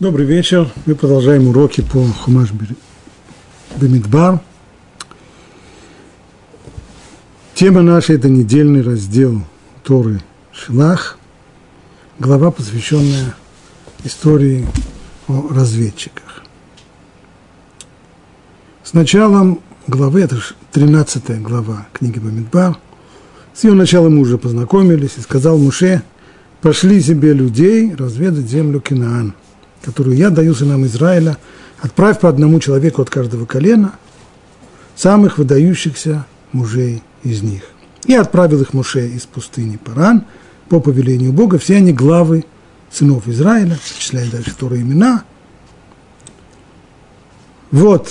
Добрый вечер. Мы продолжаем уроки по Хумаш Бемидбар. Тема наша – это недельный раздел Торы Шилах, глава, посвященная истории о разведчиках. С началом главы, это 13 глава книги Бамидбар, с ее началом мы уже познакомились, и сказал Муше, пошли себе людей разведать землю Кинаан – которую я даю сынам Израиля, отправь по одному человеку от каждого колена, самых выдающихся мужей из них. И отправил их Муше из пустыни Паран по повелению Бога. Все они главы сынов Израиля, перечисляя дальше вторые имена. Вот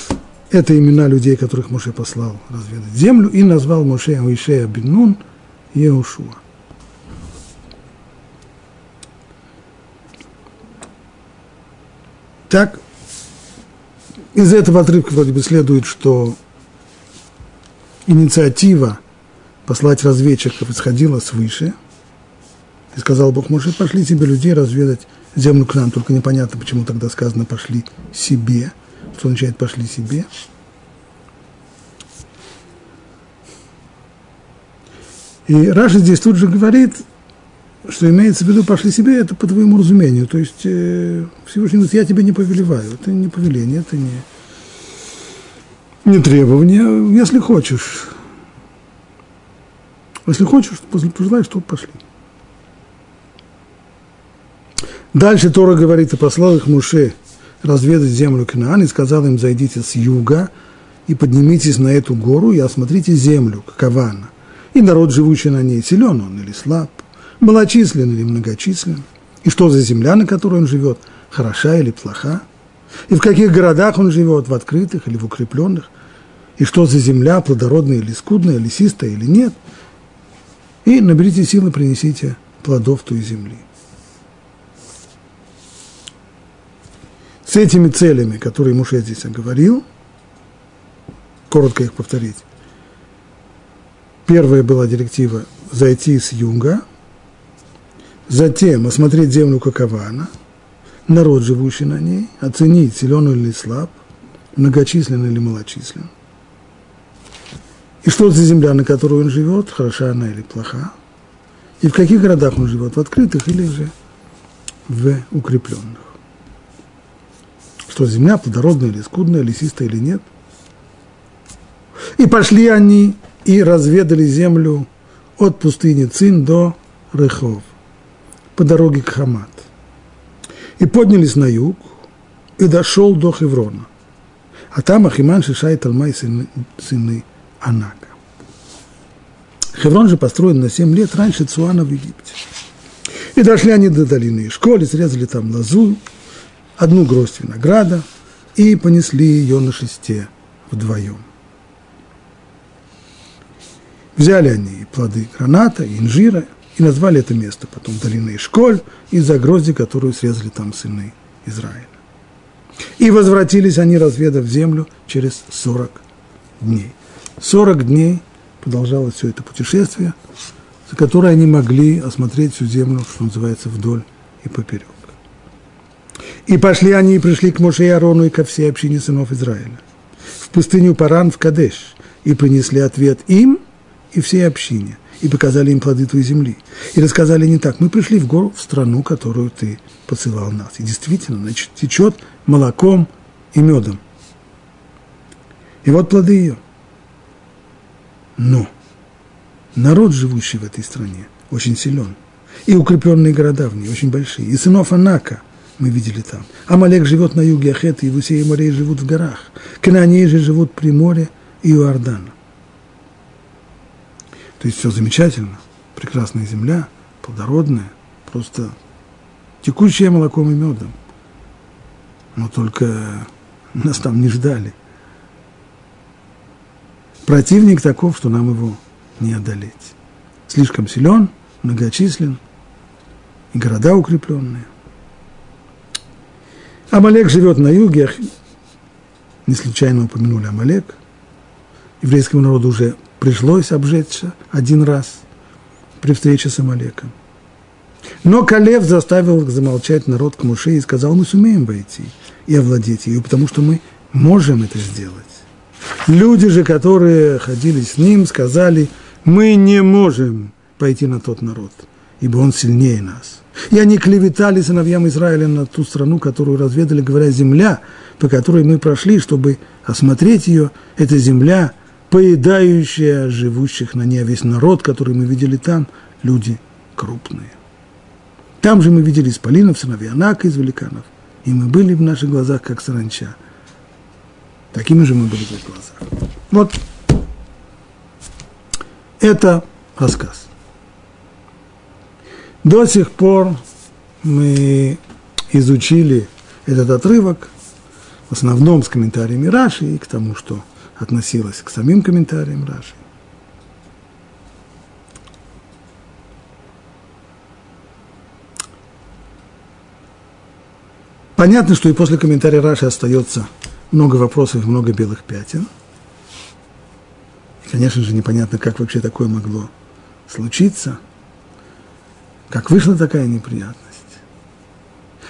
это имена людей, которых Муше послал разведать землю, и назвал Муше Уишея Беннун Еушуа. Так, из этого отрывка вроде бы следует, что инициатива послать разведчиков исходила свыше. И сказал Бог Моше, пошли себе людей разведать землю к нам. Только непонятно, почему тогда сказано пошли себе. Что означает пошли себе? И Раша здесь тут же говорит, что имеется в виду, пошли себе, это по твоему разумению. То есть э, Всевышний говорит, я тебе не повелеваю. Это не повеление, это не, не требование. Если хочешь, если хочешь, пожелаешь, то пошли. Дальше Тора говорит, и послал их Муше разведать землю Канаан, и сказал им, зайдите с юга и поднимитесь на эту гору и осмотрите землю, какова она. И народ, живущий на ней, силен он или слаб – малочислен или многочислен, и что за земля, на которой он живет, хороша или плоха, и в каких городах он живет, в открытых или в укрепленных, и что за земля, плодородная или скудная, лесистая или нет, и наберите силы, принесите плодов той земли. С этими целями, которые Муше здесь оговорил, коротко их повторить. Первая была директива зайти с юга – Затем осмотреть землю, какова она, народ, живущий на ней, оценить, силен или слаб, многочислен или малочислен. И что за земля, на которой он живет, хороша она или плоха. И в каких городах он живет, в открытых или же в укрепленных. Что земля плодородная или скудная, лесистая или нет. И пошли они и разведали землю от пустыни Цин до Рыхов – по дороге к Хамат. И поднялись на юг, и дошел до Хеврона. А там Ахиман, Шиша Талмай, сыны, сыны Анака. Хеврон же построен на 7 лет раньше Цуана в Египте. И дошли они до долины Ишколи, срезали там лозу, одну гроздь винограда, и понесли ее на шесте вдвоем. Взяли они плоды граната, инжира – и назвали это место потом долиной Ишколь из-за грозди, которую срезали там сыны Израиля. И возвратились они, разведав землю, через 40 дней. 40 дней продолжалось все это путешествие, за которое они могли осмотреть всю землю, что называется, вдоль и поперек. И пошли они и пришли к Моше и Арону и ко всей общине сынов Израиля. В пустыню Паран в Кадеш. И принесли ответ им и всей общине – и показали им плоды твоей земли. И рассказали не так, мы пришли в гору, в страну, которую ты посылал нас. И действительно, значит, течет молоком и медом. И вот плоды ее. Но народ, живущий в этой стране, очень силен. И укрепленные города в ней очень большие. И сынов Анака мы видели там. Амалек живет на юге Ахета, и Вусей и морей живут в горах. Кананеи же живут при море и Иордана. То есть все замечательно, прекрасная земля, плодородная, просто текущая молоком и медом. Но только нас там не ждали. Противник таков, что нам его не одолеть. Слишком силен, многочислен, и города укрепленные. Амалек живет на юге, не случайно упомянули Амалек. Еврейскому народу уже пришлось обжечься один раз при встрече с Амалеком. Но Калев заставил замолчать народ к Муше и сказал, мы сумеем войти и овладеть ее, потому что мы можем это сделать. Люди же, которые ходили с ним, сказали, мы не можем пойти на тот народ, ибо он сильнее нас. И они клеветали сыновьям Израиля на ту страну, которую разведали, говоря, земля, по которой мы прошли, чтобы осмотреть ее, это земля, поедающая живущих на ней, весь народ, который мы видели там, люди крупные. Там же мы видели исполинов, сыновей Анака из великанов, и мы были в наших глазах, как саранча. Такими же мы были в их глазах. Вот это рассказ. До сих пор мы изучили этот отрывок, в основном с комментариями Раши и к тому, что относилось к самим комментариям Раши. Понятно, что и после комментария Раши остается много вопросов, много белых пятен. И, конечно же, непонятно, как вообще такое могло случиться, как вышла такая неприятность.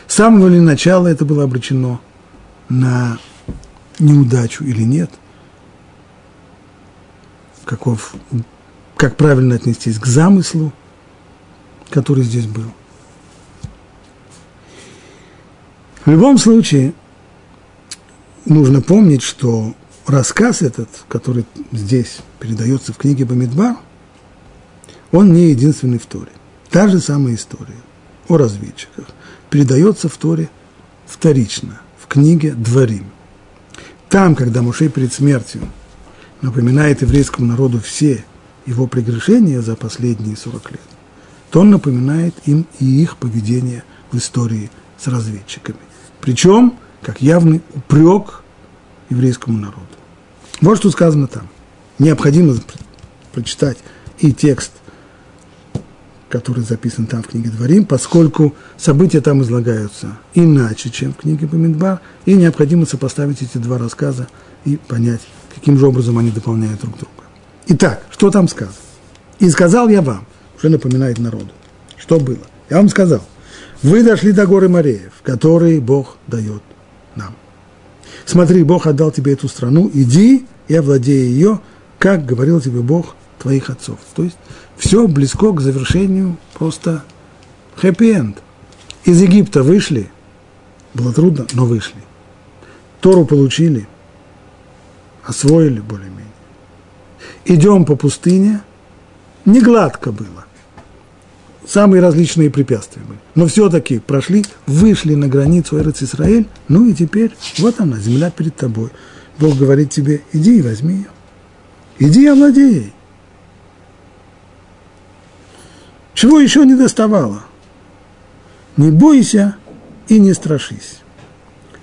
С самого ли начала это было обречено на неудачу или нет? Каков, как правильно отнестись к замыслу, который здесь был? В любом случае, нужно помнить, что рассказ этот, который здесь передается в книге Бамидбар, он не единственный в Торе. Та же самая история о разведчиках передается в Торе вторично, в книге Дворим. Там, когда Мушей перед смертью напоминает еврейскому народу все его прегрешения за последние 40 лет, то он напоминает им и их поведение в истории с разведчиками. Причем, как явный упрек еврейскому народу. Вот что сказано там. Необходимо прочитать и текст, который записан там в книге Дворим, поскольку события там излагаются иначе, чем в книге Бамидбар, и необходимо сопоставить эти два рассказа и понять, каким же образом они дополняют друг друга. Итак, что там сказано? «И сказал я вам», уже напоминает народу, что было. Я вам сказал – вы дошли до горы Мореев, которые Бог дает нам. Смотри, Бог отдал тебе эту страну, иди и овладей ее, как говорил тебе Бог твоих отцов. То есть все близко к завершению, просто хэппи-энд. Из Египта вышли, было трудно, но вышли. Тору получили, освоили более-менее. Идем по пустыне, не гладко было самые различные препятствия были. Но все-таки прошли, вышли на границу Эрец Исраэль, ну и теперь вот она, земля перед тобой. Бог говорит тебе, иди и возьми ее. Иди и овладей ей. Чего еще не доставало? Не бойся и не страшись.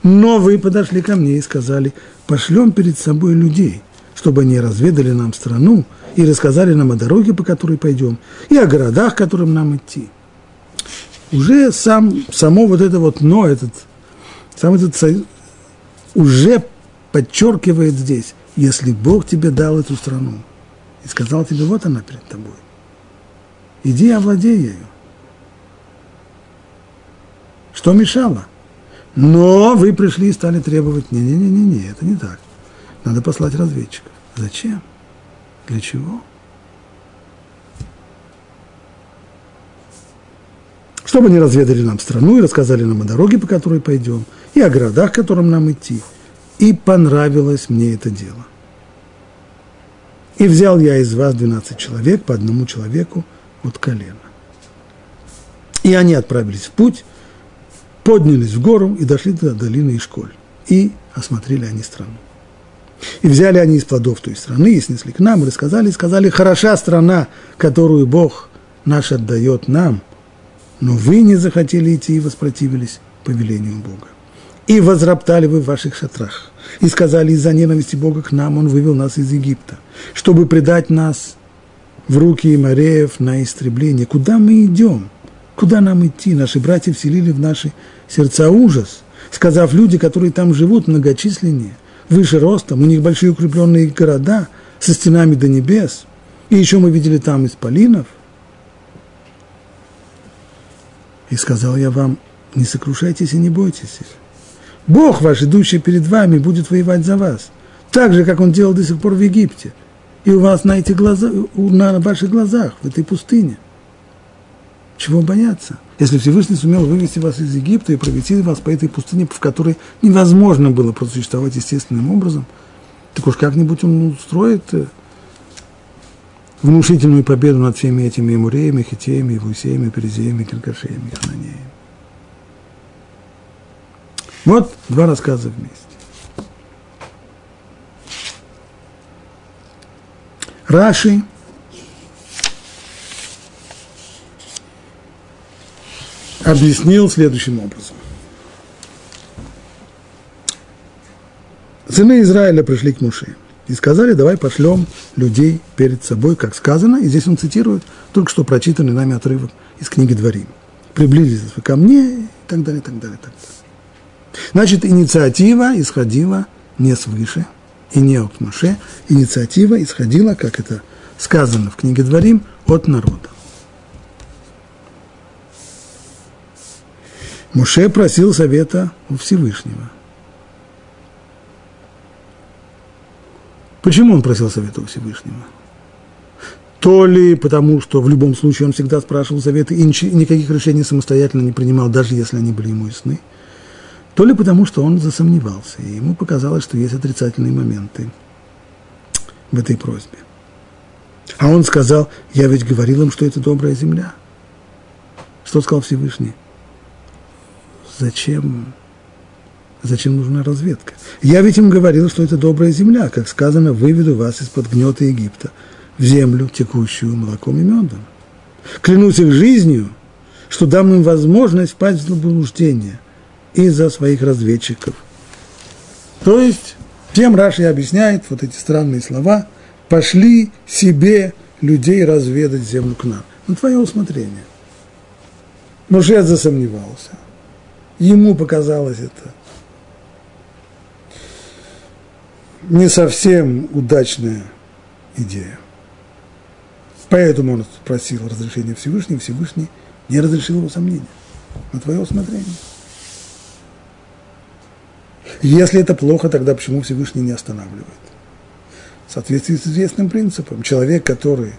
Но вы подошли ко мне и сказали, пошлем перед собой людей, чтобы они разведали нам страну, и рассказали нам о дороге, по которой пойдем, и о городах, которым нам идти. Уже сам, само вот это вот «но», этот, сам этот уже подчеркивает здесь, если Бог тебе дал эту страну и сказал тебе, вот она перед тобой, иди овладей ею. Что мешало? Но вы пришли и стали требовать, не-не-не-не, это не так. Надо послать разведчиков. Зачем? Для чего? Чтобы они разведали нам страну и рассказали нам о дороге, по которой пойдем, и о городах, к которым нам идти. И понравилось мне это дело. И взял я из вас 12 человек, по одному человеку от колена. И они отправились в путь, поднялись в гору и дошли до долины Ишколь. И осмотрели они страну. И взяли они из плодов той страны, и снесли к нам, и рассказали, и сказали, хороша страна, которую Бог наш отдает нам, но вы не захотели идти и воспротивились повелению Бога. И возроптали вы в ваших шатрах, и сказали, из-за ненависти Бога к нам Он вывел нас из Египта, чтобы предать нас в руки Имареев на истребление. Куда мы идем? Куда нам идти? Наши братья вселили в наши сердца ужас, сказав люди, которые там живут, многочисленнее выше ростом, у них большие укрепленные города со стенами до небес. И еще мы видели там исполинов. И сказал я вам, не сокрушайтесь и не бойтесь их. Бог ваш, идущий перед вами, будет воевать за вас. Так же, как он делал до сих пор в Египте. И у вас на, эти глаза, на ваших глазах, в этой пустыне. Чего бояться? Если Всевышний сумел вывести вас из Египта и провести вас по этой пустыне, в которой невозможно было просуществовать естественным образом, так уж как-нибудь он устроит э, внушительную победу над всеми этими Эмуреями, Хитеями, Вусеями, Перезеями, Киркашеями, Хананеями. Вот два рассказа вместе. Раши объяснил следующим образом. Сыны Израиля пришли к Муше и сказали, давай пошлем людей перед собой, как сказано, и здесь он цитирует только что прочитанный нами отрывок из книги Дворим. Приблизились вы ко мне и так далее, и так далее, и так далее. Значит, инициатива исходила не свыше и не от Муше, инициатива исходила, как это сказано в книге Дворим, от народа. Муше просил совета у Всевышнего. Почему он просил совета у Всевышнего? То ли потому, что в любом случае он всегда спрашивал советы и никаких решений самостоятельно не принимал, даже если они были ему ясны, то ли потому, что он засомневался, и ему показалось, что есть отрицательные моменты в этой просьбе. А он сказал, я ведь говорил им, что это добрая земля. Что сказал Всевышний? Зачем, зачем нужна разведка? Я ведь им говорил, что это добрая земля, как сказано, выведу вас из-под гнета Египта в землю, текущую молоком и медом. Клянусь их жизнью, что дам им возможность впасть в заблуждение из-за своих разведчиков. То есть, тем Раши объясняет вот эти странные слова, пошли себе людей разведать землю к нам. На твое усмотрение. Муж засомневался ему показалось это не совсем удачная идея. Поэтому он спросил разрешения Всевышнего, Всевышний не разрешил его сомнения. На твое усмотрение. Если это плохо, тогда почему Всевышний не останавливает? В соответствии с известным принципом, человек, который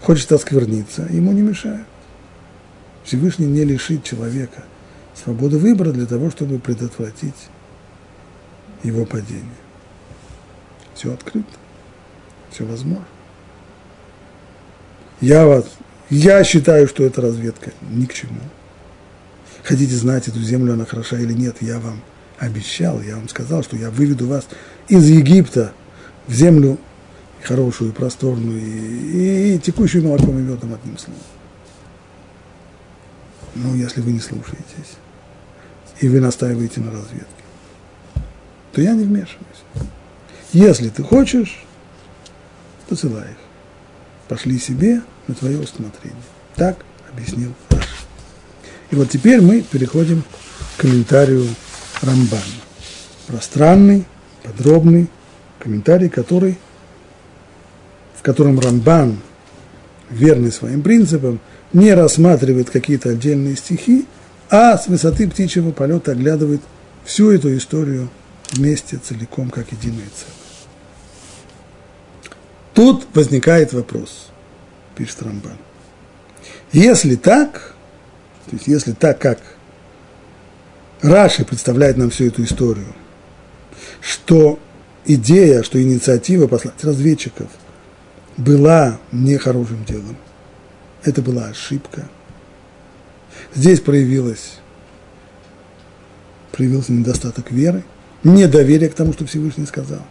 хочет оскверниться, ему не мешает. Всевышний не лишит человека – свободу выбора для того, чтобы предотвратить его падение. Все открыто, все возможно. Я вас, я считаю, что эта разведка ни к чему. Хотите знать, эту землю она хороша или нет, я вам обещал, я вам сказал, что я выведу вас из Египта в землю хорошую, просторную и, и текущую молоком и медом одним словом. Ну, если вы не слушаетесь и вы настаиваете на разведке, то я не вмешиваюсь. Если ты хочешь, посылай их. Пошли себе на твое усмотрение. Так объяснил Раш. И вот теперь мы переходим к комментарию Рамбана. Пространный, подробный комментарий, который, в котором Рамбан, верный своим принципам, не рассматривает какие-то отдельные стихи, а с высоты птичьего полета оглядывает всю эту историю вместе, целиком, как единое целое. Тут возникает вопрос, пишет Рамбан. Если так, то есть если так, как Раши представляет нам всю эту историю, что идея, что инициатива послать разведчиков была нехорошим делом, это была ошибка – Здесь проявилось, проявился недостаток веры, недоверие к тому, что Всевышний сказал.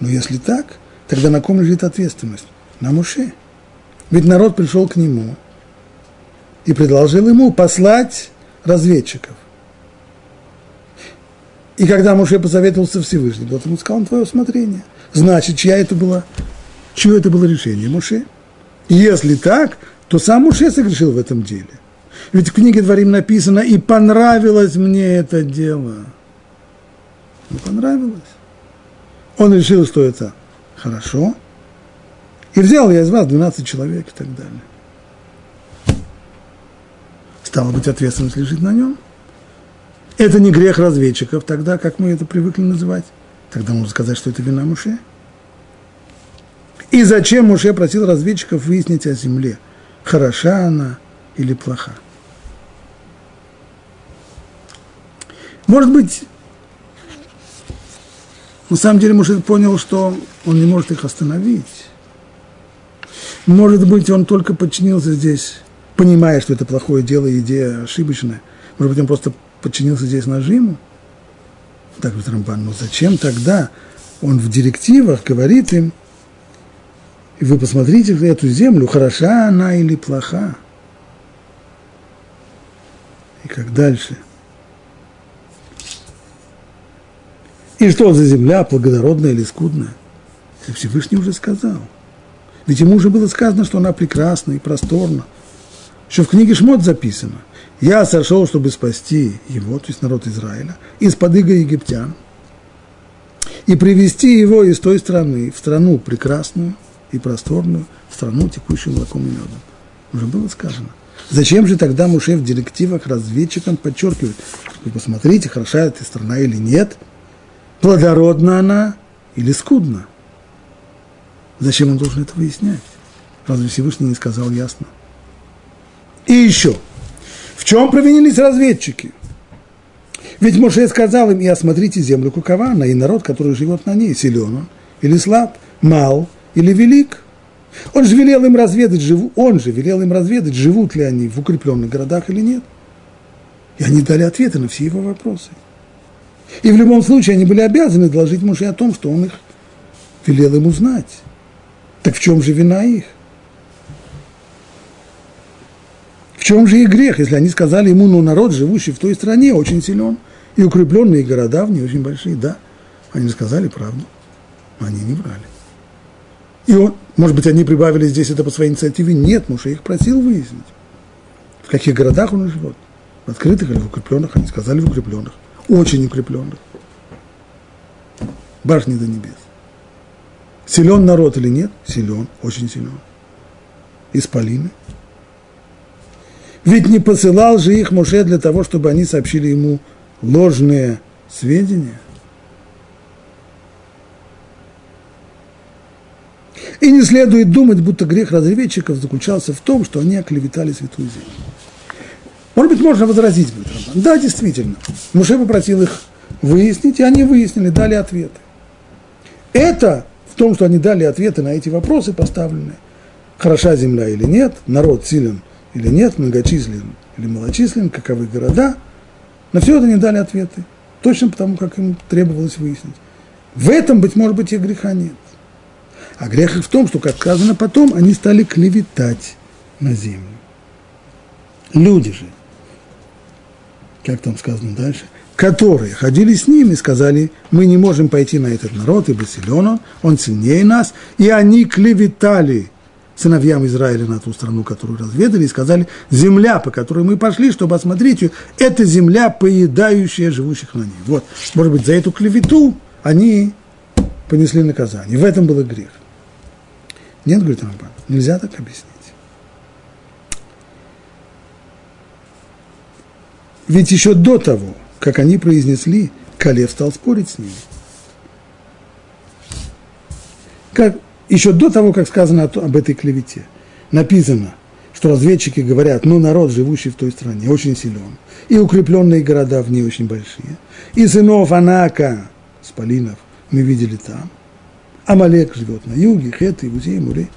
Но если так, тогда на ком лежит ответственность? На Муше. Ведь народ пришел к нему и предложил ему послать разведчиков. И когда Муше посоветовался Всевышний, тот ему сказал, он твое усмотрение. Значит, чья это было, чье это было решение? Муше. Если так, то сам Муше согрешил в этом деле. Ведь в книге Дворим написано, и понравилось мне это дело. Не понравилось. Он решил, что это хорошо. И взял я из вас 12 человек и так далее. Стало быть, ответственность лежит на нем. Это не грех разведчиков, тогда, как мы это привыкли называть. Тогда можно сказать, что это вина Муше. И зачем Муше просил разведчиков выяснить о земле, хороша она или плоха? Может быть, на самом деле Муше понял, что он не может их остановить. Может быть, он только подчинился здесь, понимая, что это плохое дело, идея ошибочная. Может быть, он просто подчинился здесь нажиму. Так говорит Рамбан, но зачем тогда он в директивах говорит им, и вы посмотрите эту землю, хороша она или плоха. И как дальше. И что за земля, благородная или скудная? Всевышний уже сказал. Ведь ему уже было сказано, что она прекрасна и просторна. Еще в книге Шмот записано. Я сошел, чтобы спасти его, то есть народ Израиля, из-под иго египтян, и привести его из той страны в страну прекрасную и просторную, в страну, текущую молоком и медом. Уже было сказано. Зачем же тогда Муше в директивах разведчикам подчеркивает, вы посмотрите, хороша эта страна или нет, плодородна она или скудна? Зачем он должен это выяснять? Разве Всевышний не сказал ясно? И еще – в чем провинились разведчики? Ведь Моше сказал им, и осмотрите землю Кукована, и народ, который живет на ней, силен он или слаб, мал или велик. Он же велел им разведать, живу, он же велел им разведать, живут ли они в укрепленных городах или нет. И они дали ответы на все его вопросы. И в любом случае они были обязаны доложить Моше о том, что он их велел им узнать. Так в чем же вина их? В чем же их грех, если они сказали ему, ну, народ, живущий в той стране, очень силен, и укрепленные города в ней очень большие, да. Они сказали правду, они не врали. И он, может быть, они прибавили здесь это по своей инициативе? Нет, Муше их просил выяснить. В каких городах он живет? В открытых или в укрепленных? Они сказали в укрепленных. Очень укрепленных. Башни до небес. Силен народ или нет? Силен, очень силен. Исполины. Ведь не посылал же их Моше для того, чтобы они сообщили ему ложные сведения. И не следует думать, будто грех разведчиков заключался в том, что они оклеветали святую землю. Может быть, можно возразить будет Рамбан. Да, действительно. Муше попросил их выяснить, и они выяснили, дали ответы. Это в том, что они дали ответы на эти вопросы поставленные. Хороша земля или нет, народ силен или нет, многочислен или малочислен, каковы города. На все это не дали ответы. Точно потому, как им требовалось выяснить. В этом, быть может быть, и греха нет. А грех в том, что, как сказано потом, они стали клеветать на землю. Люди же, как там сказано дальше, которые ходили с ними, сказали, мы не можем пойти на этот народ, ибо силен он, он сильнее нас, и они клеветали сыновьям Израиля на ту страну, которую разведали, и сказали, земля, по которой мы пошли, чтобы осмотреть ее, это земля, поедающая живущих на ней. Вот, может быть, за эту клевету они понесли наказание. В этом был грех. Нет, говорит Рамбан, нельзя так объяснить. Ведь еще до того, как они произнесли, Калев стал спорить с ними. Как, еще до того, как сказано об этой клевете, написано, что разведчики говорят, ну, народ, живущий в той стране, очень силен, и укрепленные города в ней очень большие, и сынов Анака, Спалинов, мы видели там, Амалек живет на юге, Хет, Иудея, Муре.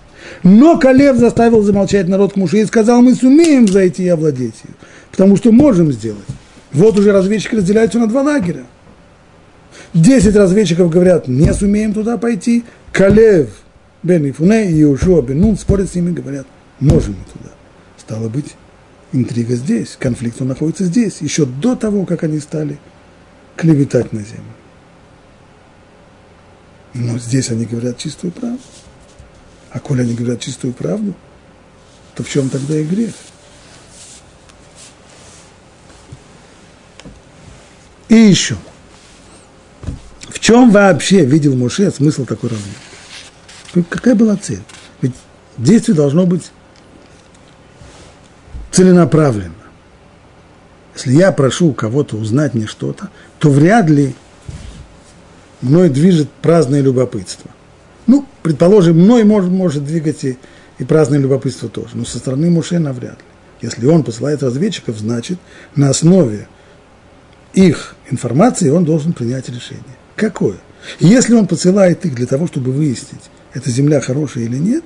Но Калев заставил замолчать народ к Муше и сказал, мы сумеем зайти и овладеть ее, потому что можем сделать. Вот уже разведчики разделяются на два лагеря. Десять разведчиков говорят, не сумеем туда пойти. Калев Бен Ифуне и Иошуа Бен Нун спорят с ними, говорят, можем мы туда. Стало быть, интрига здесь, конфликт он находится здесь, еще до того, как они стали клеветать на землю. Но здесь они говорят чистую правду. А коли они говорят чистую правду, то в чем тогда и грех? И еще. В чем вообще видел Моше смысл такой разведки? Какая была цель? Ведь действие должно быть целенаправленно. Если я прошу кого-то узнать мне что-то, то вряд ли мной движет праздное любопытство. Ну, предположим, мной может, может двигать и, и праздное любопытство тоже, но со стороны Муше навряд ли. Если он посылает разведчиков, значит, на основе их информации он должен принять решение. Какое? Если он посылает их для того, чтобы выяснить, эта земля хорошая или нет,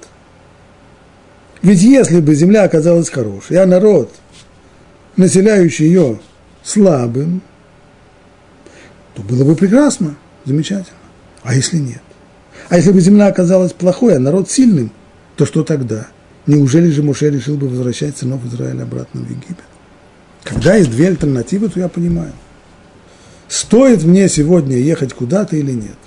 ведь если бы земля оказалась хорошей, а народ, населяющий ее, слабым, то было бы прекрасно, замечательно. А если нет? А если бы земля оказалась плохой, а народ сильным, то что тогда? Неужели же Муше решил бы возвращать сынов Израиля обратно в Египет? Когда есть две альтернативы, то я понимаю. Стоит мне сегодня ехать куда-то или нет?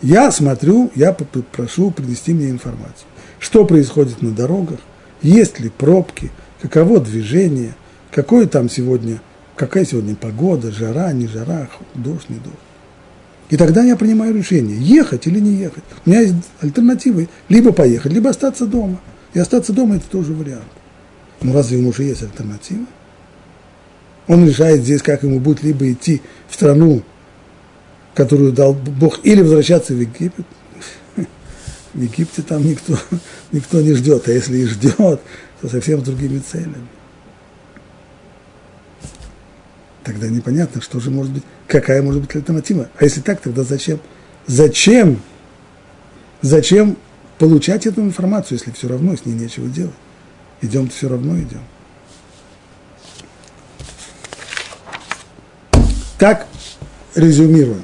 Я смотрю, я прошу принести мне информацию. Что происходит на дорогах, есть ли пробки, каково движение, какое там сегодня, какая сегодня погода, жара, не жара, дождь, не дождь. И тогда я принимаю решение, ехать или не ехать. У меня есть альтернативы, либо поехать, либо остаться дома. И остаться дома – это тоже вариант. Но разве ему уже есть альтернатива? Он решает здесь, как ему будет либо идти в страну, которую дал Бог, или возвращаться в Египет. В Египте там никто, никто не ждет, а если и ждет, то совсем другими целями. Тогда непонятно, что же может быть, какая может быть альтернатива. А если так, тогда зачем? Зачем? Зачем получать эту информацию, если все равно с ней нечего делать? Идем, все равно идем. Так, резюмируем.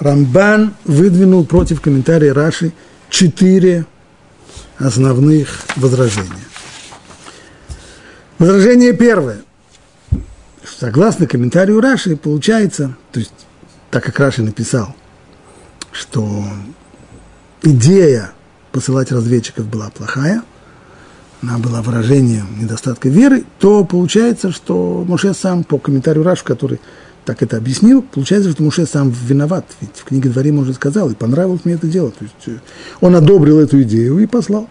Рамбан выдвинул против комментария Раши четыре основных возражения. Возражение первое. Согласно комментарию Раши, получается, то есть, так как Раши написал, что идея посылать разведчиков была плохая, она была выражением недостатка веры, то получается, что Моше сам, по комментарию Раши, который так это объяснил, получается, что Муше сам виноват. Ведь в книге Дворим уже сказал, и понравилось мне это дело. То есть э, он одобрил эту идею и послал.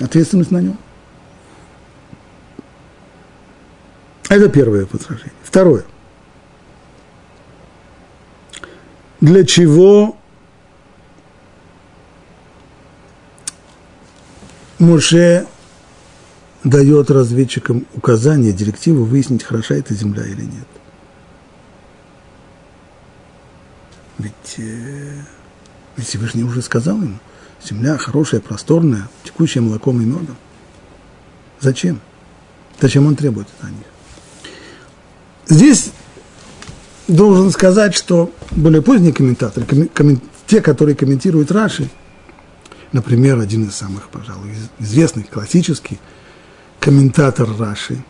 Ответственность на нем. Это первое возражение. Второе. Для чего Муше дает разведчикам указания, директиву выяснить, хороша эта земля или нет. Ведь, э, ведь Всевышний уже сказал ему, земля хорошая, просторная, текущая молоком и медом. Зачем? Зачем он требует это о них? Здесь должен сказать, что более поздние комментаторы, коммен, те, которые комментируют Раши, например, один из самых, пожалуй, известных, классический комментатор Раши,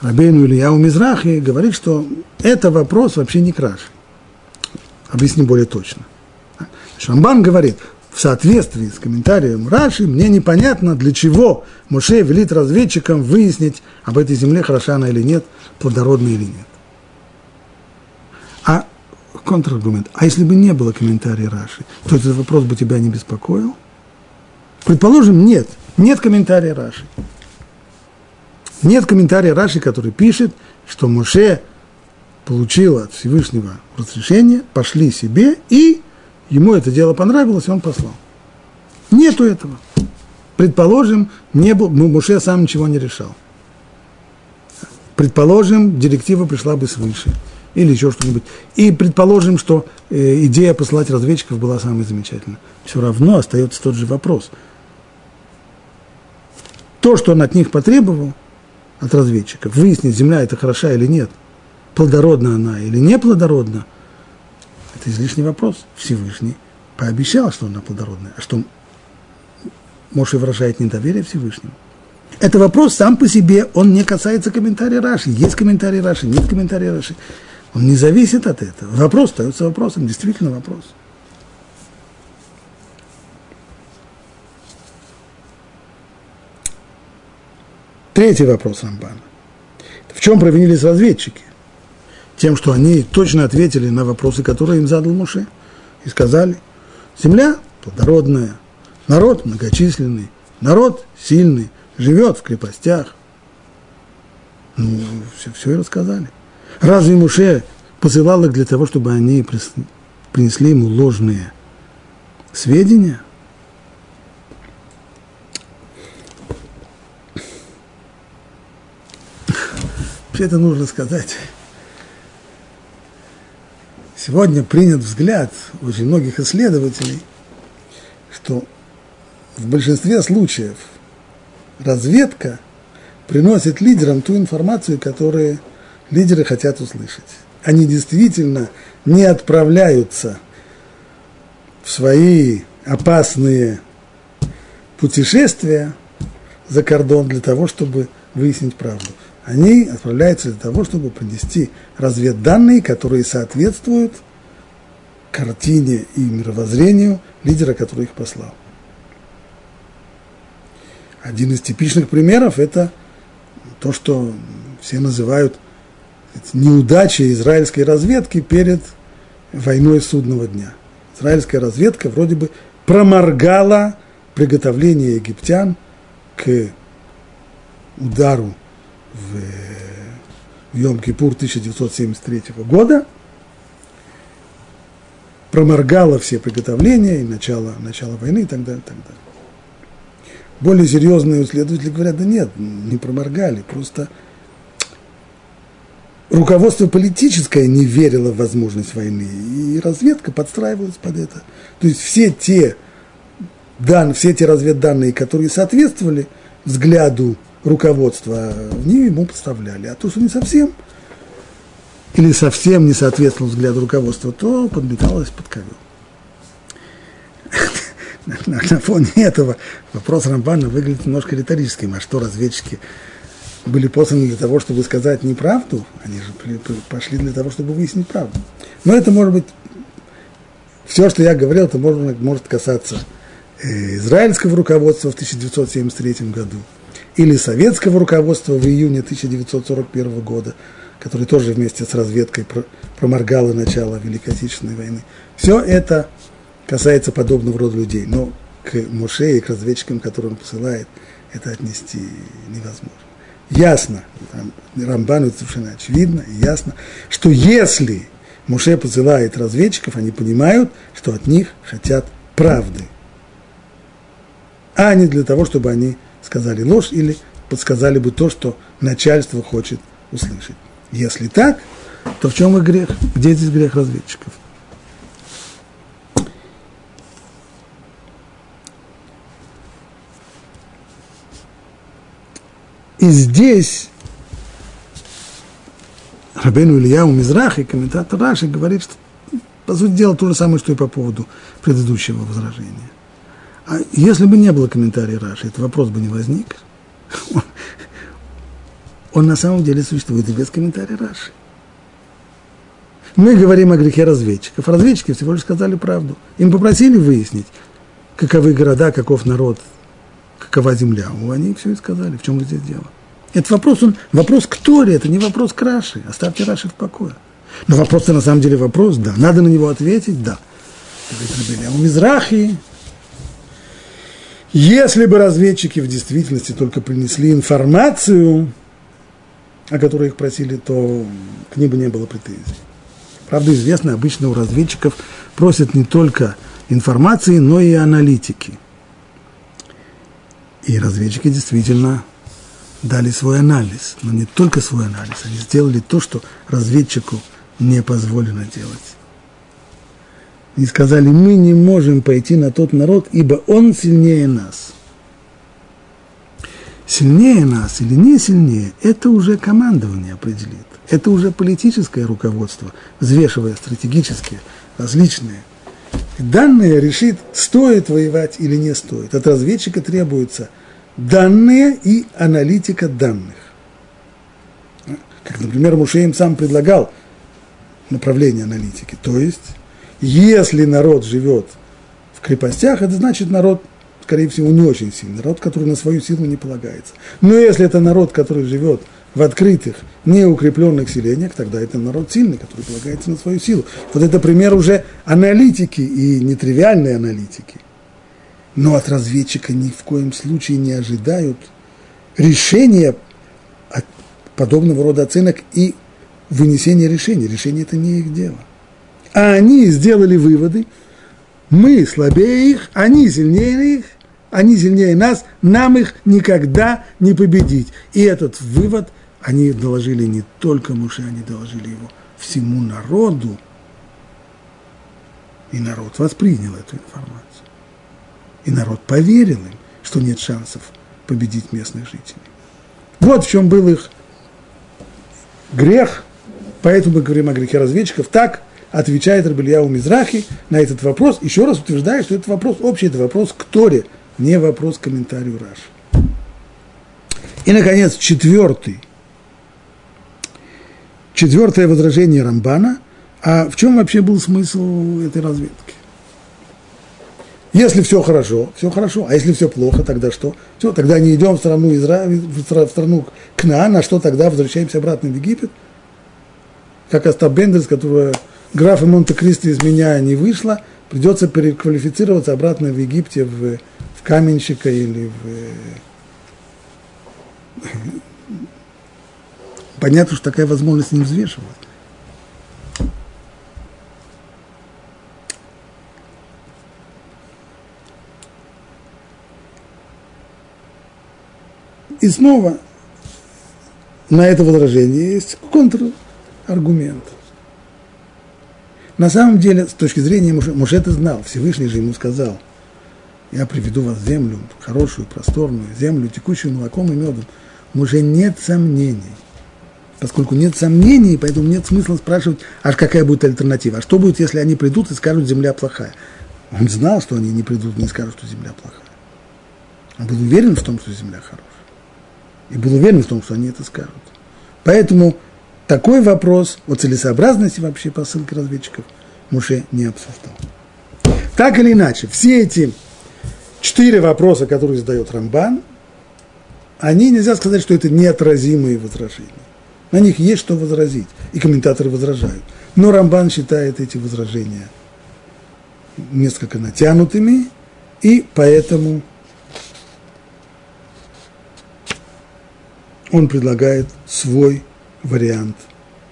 Рабейну Ильяу Мизрахи, говорит, что это вопрос вообще не к Раши. Объясню более точно. Шамбан говорит, в соответствии с комментарием Раши, мне непонятно, для чего Моше велит разведчикам выяснить, об этой земле хороша она или нет, плодородная или нет. А контраргумент, а если бы не было комментария Раши, то этот вопрос бы тебя не беспокоил? Предположим, нет, нет комментария Раши. Нет комментария Раши, который пишет, что Моше получил от Всевышнего разрешение, пошли себе и Ему это дело понравилось, он послал. Нету этого. Предположим, не был, Муше сам ничего не решал. Предположим, директива пришла бы свыше или еще что-нибудь. И предположим, что э, идея посылать разведчиков была самой замечательной. Все равно остается тот же вопрос. То, что он от них потребовал, от разведчиков, выяснить, земля это хороша или нет, плодородна она или не плодородна – это излишний вопрос. Всевышний пообещал, что она плодородная, а что Моше выражает недоверие Всевышнему. Это вопрос сам по себе, он не касается комментария Раши. Есть комментарий Раши, нет комментария Раши. Он не зависит от этого. Вопрос остается вопросом, действительно вопрос. Третий вопрос Рамбана. В чем провинились разведчики? Тем, что они точно ответили на вопросы, которые им задал Муше, и сказали, земля плодородная, народ многочисленный, народ сильный, живет в крепостях. Ну, все, все и рассказали. Разве Муше посылал их для того, чтобы они принесли ему ложные сведения? Вообще это нужно сказать. Сегодня принят взгляд очень многих исследователей, что в большинстве случаев разведка приносит лидерам ту информацию, которую лидеры хотят услышать. Они действительно не отправляются в свои опасные путешествия за кордон для того, чтобы выяснить правду. Они отправляются для того, чтобы принести разведданные, которые соответствуют картине и мировоззрению лидера, который их послал. Один из типичных примеров – это то, что все называют неудачей израильской разведки перед войной судного дня. Израильская разведка вроде бы проморгала приготовление египтян к удару в, в Йом-Кипур 1973 года, проморгала все приготовления и начало, начало войны и так далее, и так далее. Более серьезные исследователи говорят, да нет, не проморгали, просто руководство политическое не верило в возможность войны, и разведка подстраивалась под это. То есть все те, дан, все те разведданные, которые соответствовали взгляду руководства, они ему подставляли. А то, что не совсем, или совсем не соответствовал взгляду руководства, то подметалось под ковер на, фоне этого вопрос Рамбана выглядит немножко риторическим. А что разведчики были посланы для того, чтобы сказать неправду? Они же пошли для того, чтобы выяснить правду. Но это может быть, все, что я говорил, это может, может касаться э, израильского руководства в 1973 году или советского руководства в июне 1941 года, который тоже вместе с разведкой проморгало начало Великой Отечественной войны. Все это касается подобного рода людей. Но к Моше и к разведчикам, которые он посылает, это отнести невозможно. Ясно, Рамбану совершенно очевидно ясно, что если Муше посылает разведчиков, они понимают, что от них хотят правды, а не для того, чтобы они сказали ложь или подсказали бы то, что начальство хочет услышать. Если так, то в чем и грех? Где здесь грех разведчиков? И здесь Рабену Ильяу Мизрахи, комментатор Раши, говорит, что по сути дела то же самое, что и по поводу предыдущего возражения. А если бы не было комментария Раши, этот вопрос бы не возник. Он на самом деле существует и без комментария Раши. Мы говорим о грехе разведчиков. Разведчики всего лишь сказали правду. Им попросили выяснить, каковы города, каков народ, какова земля. У они все и сказали, в чем здесь дело. Это вопрос, он, вопрос к Торе, это не вопрос к Раши. Оставьте Раши в покое. Но вопрос-то на самом деле вопрос, да. Надо на него ответить, да. А у Мизрахи, если бы разведчики в действительности только принесли информацию, о которой их просили, то к ним бы не было претензий. Правда, известно, обычно у разведчиков просят не только информации, но и аналитики – и разведчики действительно дали свой анализ, но не только свой анализ, они сделали то, что разведчику не позволено делать. И сказали, мы не можем пойти на тот народ, ибо он сильнее нас. Сильнее нас или не сильнее, это уже командование определит. Это уже политическое руководство, взвешивая стратегические, различные данные решит, стоит воевать или не стоит. От разведчика требуются данные и аналитика данных. Как, например, Мушеем сам предлагал направление аналитики. То есть, если народ живет в крепостях, это значит народ, скорее всего, не очень сильный, народ, который на свою силу не полагается. Но если это народ, который живет в открытых, неукрепленных селениях, тогда это народ сильный, который полагается на свою силу. Вот это пример уже аналитики и нетривиальной аналитики. Но от разведчика ни в коем случае не ожидают решения подобного рода оценок и вынесения решений. Решение это не их дело. А они сделали выводы, мы слабее их, они сильнее их, они сильнее нас, нам их никогда не победить. И этот вывод они доложили не только Муше, они доложили его всему народу. И народ воспринял эту информацию. И народ поверил им, что нет шансов победить местных жителей. Вот в чем был их грех, поэтому мы говорим о грехе разведчиков. Так отвечает Рабельяу Мизрахи на этот вопрос, еще раз утверждая, что этот вопрос общий, это вопрос к Торе, не вопрос к комментарию Раши. И, наконец, четвертый, четвертое возражение Рамбана. А в чем вообще был смысл этой разведки? Если все хорошо, все хорошо. А если все плохо, тогда что? Все, тогда не идем в страну, Изра... в страну Кнаан, а что тогда? Возвращаемся обратно в Египет? Как Остап Бендерс, которого графа Монте-Кристо из меня не вышло, придется переквалифицироваться обратно в Египте в, в каменщика или в... Понятно, что такая возможность не взвешивалась. И снова на это возражение есть контраргумент. На самом деле, с точки зрения Муше, Муше это знал, Всевышний же ему сказал, я приведу вас в землю, хорошую, просторную, землю, текущую молоком и медом. Уже нет сомнений. Поскольку нет сомнений, поэтому нет смысла спрашивать, аж какая будет альтернатива. А что будет, если они придут и скажут, земля плохая? Он знал, что они не придут и не скажут, что земля плохая. Он был уверен в том, что земля хорошая и был уверен в том, что они это скажут. Поэтому такой вопрос о целесообразности вообще посылки разведчиков Муше не обсуждал. Так или иначе, все эти четыре вопроса, которые задает Рамбан, они нельзя сказать, что это неотразимые возражения. На них есть что возразить, и комментаторы возражают. Но Рамбан считает эти возражения несколько натянутыми, и поэтому он предлагает свой вариант,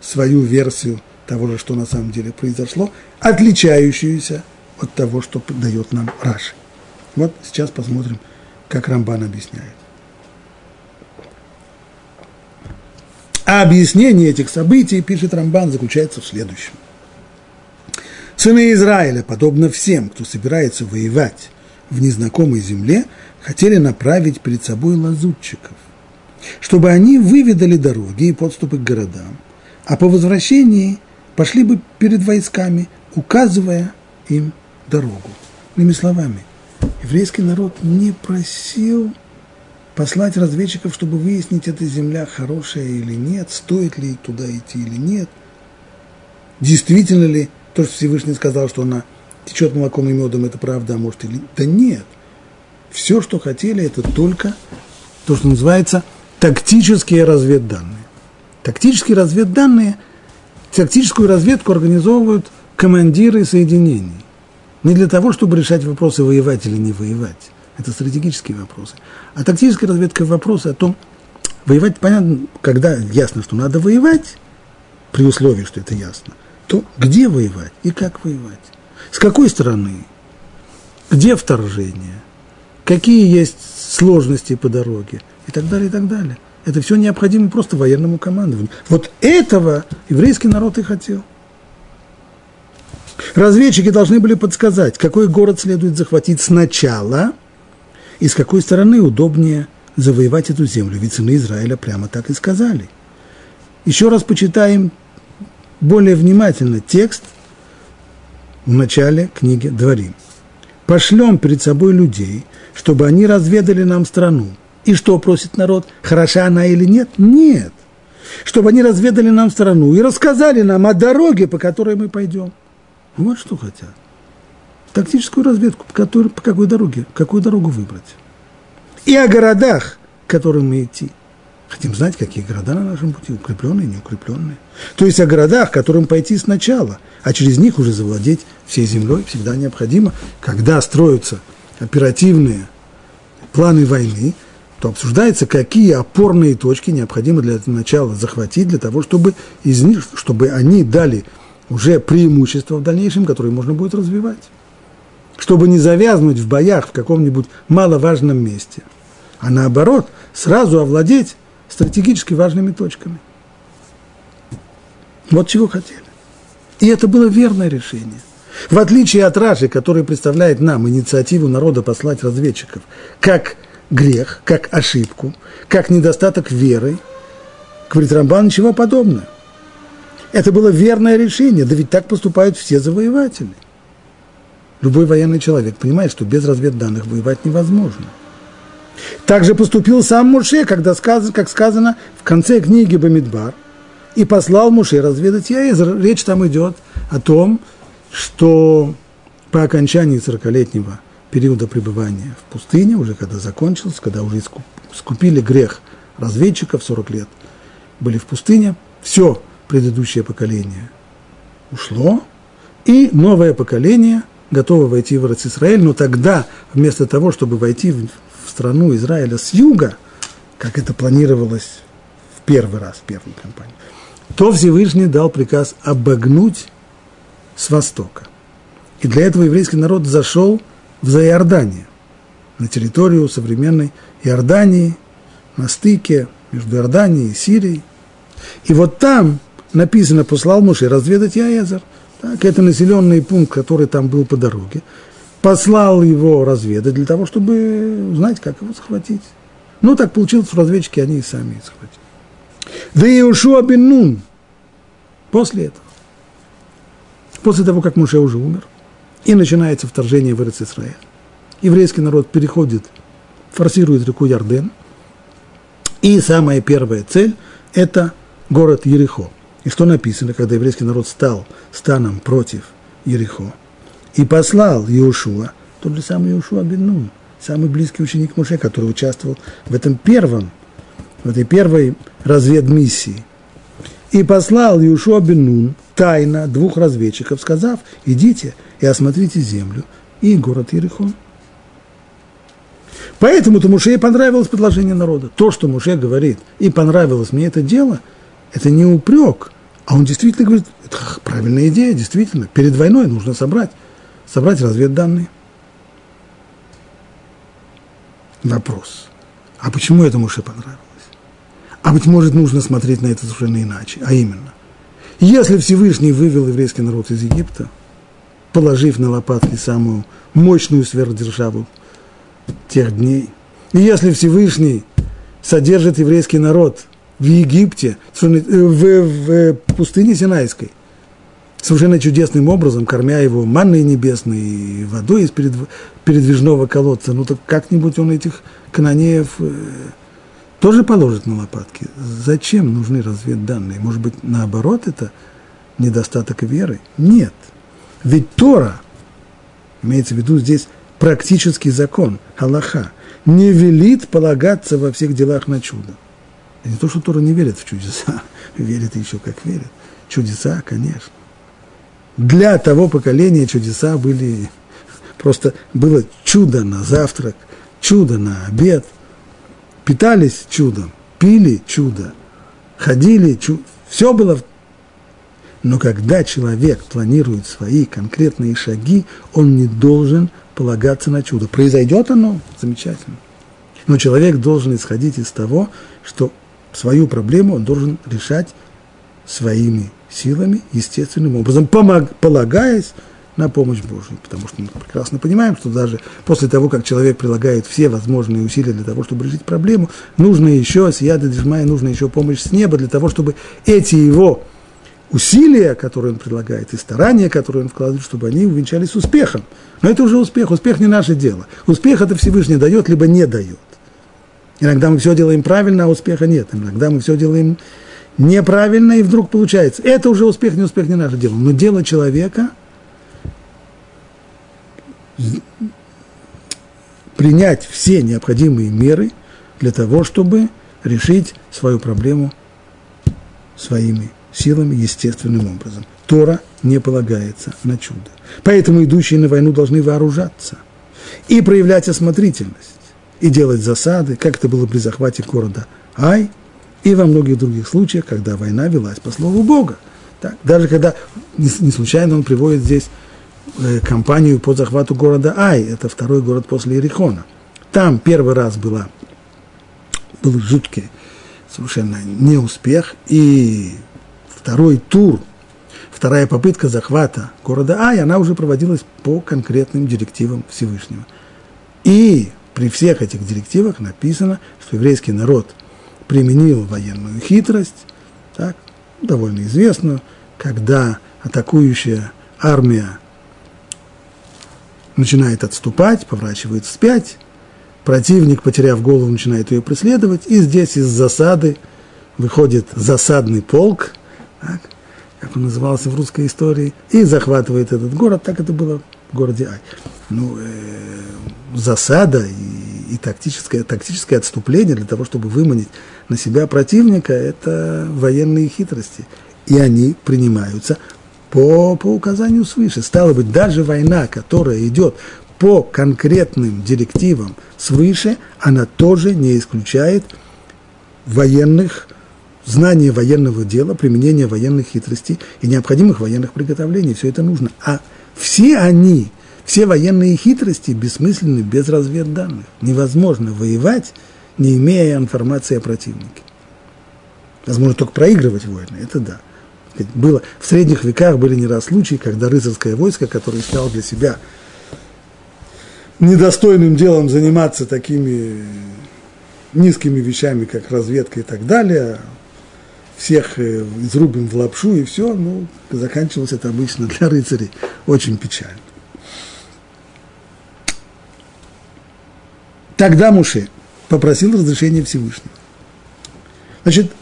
свою версию того же, что на самом деле произошло, отличающуюся от того, что дает нам Раши. Вот сейчас посмотрим, как Рамбан объясняет. А объяснение этих событий, пишет Рамбан, заключается в следующем. Сыны Израиля, подобно всем, кто собирается воевать в незнакомой земле, хотели направить перед собой лазутчиков – чтобы они выведали дороги и подступы к городам, а по возвращении пошли бы перед войсками, указывая им дорогу. Иными словами, еврейский народ не просил послать разведчиков, чтобы выяснить, эта земля хорошая или нет, стоит ли туда идти или нет, действительно ли то, что Всевышний сказал, что она течет молоком и медом, это правда, а может или... Да нет. Все, что хотели, это только то, что называется тактические разведданные. Тактические разведданные, тактическую разведку организовывают командиры соединений. Не для того, чтобы решать вопросы воевать или не воевать. Это стратегические вопросы. А тактическая разведка – вопросы о том, воевать, понятно, когда ясно, что надо воевать, при условии, что это ясно, то где воевать и как воевать? С какой стороны? Где вторжение? Какие есть сложности по дороге? Так далее, и так далее. Это все необходимо просто военному командованию. Вот этого еврейский народ и хотел. Разведчики должны были подсказать, какой город следует захватить сначала и с какой стороны удобнее завоевать эту землю. Ведь сыны Израиля прямо так и сказали. Еще раз почитаем более внимательно текст в начале книги Дворим. «Пошлем перед собой людей, чтобы они разведали нам страну, и что просит народ? Хороша она или нет? Нет. Чтобы они разведали нам страну и рассказали нам о дороге, по которой мы пойдем. Вот что хотят. Тактическую разведку, по, которой, по какой дороге, какую дорогу выбрать. И о городах, к которым мы идти. Хотим знать, какие города на нашем пути, укрепленные, неукрепленные. То есть о городах, к которым пойти сначала, а через них уже завладеть всей землей всегда необходимо. Когда строятся оперативные планы войны, то обсуждается, какие опорные точки необходимо для начала захватить, для того, чтобы, из них, чтобы они дали уже преимущество в дальнейшем, которое можно будет развивать. Чтобы не завязнуть в боях в каком-нибудь маловажном месте, а наоборот, сразу овладеть стратегически важными точками. Вот чего хотели. И это было верное решение. В отличие от Раши, который представляет нам инициативу народа послать разведчиков, как грех, как ошибку, как недостаток веры, говорит Рамбан, ничего подобного. Это было верное решение, да ведь так поступают все завоеватели. Любой военный человек понимает, что без разведданных воевать невозможно. Также поступил сам Муше, когда сказано, как сказано в конце книги Бамидбар, и послал Муше разведать Яэзер. Речь там идет о том, что по окончании 40-летнего периода пребывания в пустыне, уже когда закончился, когда уже скупили грех разведчиков 40 лет, были в пустыне, все предыдущее поколение ушло, и новое поколение готово войти в Израиль, но тогда вместо того, чтобы войти в, страну Израиля с юга, как это планировалось в первый раз, в первой кампании, то Всевышний дал приказ обогнуть с востока. И для этого еврейский народ зашел в Заиордание, на территорию современной Иордании, на стыке между Иорданией и Сирией. И вот там написано, послал Муше разведать Яезер. Так, это населенный пункт, который там был по дороге. Послал его разведать для того, чтобы узнать, как его захватить. Ну, так получилось, что разведчики они и сами схватили. Да и Иошуа бен Нун после этого, после того, как Муше уже умер, и начинается вторжение в Израиль. Еврейский народ переходит, форсирует реку Ярден. И самая первая цель – это город Ерехо. И что написано, когда еврейский народ стал станом против Ерехо? И послал Иешуа, тот же самый Иешуа бен самый близкий ученик Муше, который участвовал в этом первом, в этой первой разведмиссии. И послал Иешуа бен тайно двух разведчиков, сказав, идите и осмотрите землю и город Иерихон. Поэтому-то Муше понравилось предложение народа. То, что Муше говорит, и понравилось мне это дело, это не упрек, а он действительно говорит, это правильная идея, действительно. Перед войной нужно собрать, собрать разведданные. Вопрос. А почему это Муше понравилось? А быть может, нужно смотреть на это совершенно иначе, а именно – если Всевышний вывел еврейский народ из Египта, положив на лопатки самую мощную сверхдержаву тех дней, и если Всевышний содержит еврейский народ в Египте, в, в, в пустыне Синайской, совершенно чудесным образом, кормя его манной небесной и водой из передвижного колодца, ну так как-нибудь он этих канонеев э, тоже положит на лопатки. Зачем нужны разведданные? Может быть, наоборот, это недостаток веры? Нет. Ведь Тора, имеется в виду здесь практический закон, Аллаха, не велит полагаться во всех делах на чудо. И не то, что Тора не верит в чудеса, верит еще как верит. Чудеса, конечно. Для того поколения чудеса были просто было чудо на завтрак, чудо на обед – питались чудом, пили чудо, ходили чудо, все было. Но когда человек планирует свои конкретные шаги, он не должен полагаться на чудо. Произойдет оно, замечательно. Но человек должен исходить из того, что свою проблему он должен решать своими силами, естественным образом, помог, полагаясь на помощь Божию, потому что мы прекрасно понимаем, что даже после того, как человек прилагает все возможные усилия для того, чтобы решить проблему, нужно еще, сияда дежмая, нужно еще помощь с неба для того, чтобы эти его усилия, которые он предлагает, и старания, которые он вкладывает, чтобы они увенчались успехом. Но это уже успех, успех не наше дело. Успех это Всевышний дает, либо не дает. Иногда мы все делаем правильно, а успеха нет. Иногда мы все делаем неправильно, и вдруг получается. Это уже успех, не успех, не наше дело. Но дело человека – принять все необходимые меры для того, чтобы решить свою проблему своими силами, естественным образом. Тора не полагается на чудо. Поэтому идущие на войну должны вооружаться и проявлять осмотрительность, и делать засады, как это было при захвате города Ай, и во многих других случаях, когда война велась по слову Бога. Так, даже когда, не, случайно он приводит здесь кампанию по захвату города Ай, это второй город после Иерихона. Там первый раз была, был жуткий совершенно неуспех, и второй тур, вторая попытка захвата города Ай, она уже проводилась по конкретным директивам Всевышнего. И при всех этих директивах написано, что еврейский народ применил военную хитрость, так, довольно известную, когда атакующая армия начинает отступать, поворачивает вспять, противник, потеряв голову, начинает ее преследовать, и здесь из засады выходит засадный полк, так, как он назывался в русской истории, и захватывает этот город, так это было в городе Ай. Ну, э, засада и, и тактическое, тактическое отступление для того, чтобы выманить на себя противника, это военные хитрости. И они принимаются по, по указанию свыше. Стало быть, даже война, которая идет по конкретным директивам свыше, она тоже не исключает военных, знания военного дела, применения военных хитростей и необходимых военных приготовлений. Все это нужно. А все они, все военные хитрости бессмысленны без разведданных. Невозможно воевать, не имея информации о противнике. Возможно, только проигрывать войны, это да. Было, в средних веках были не раз случаи, когда рыцарское войско, которое считало для себя недостойным делом заниматься такими низкими вещами, как разведка и так далее, всех э, изрубим в лапшу и все, ну, заканчивалось это обычно для рыцарей очень печально. Тогда Муше попросил разрешения Всевышнего. Значит,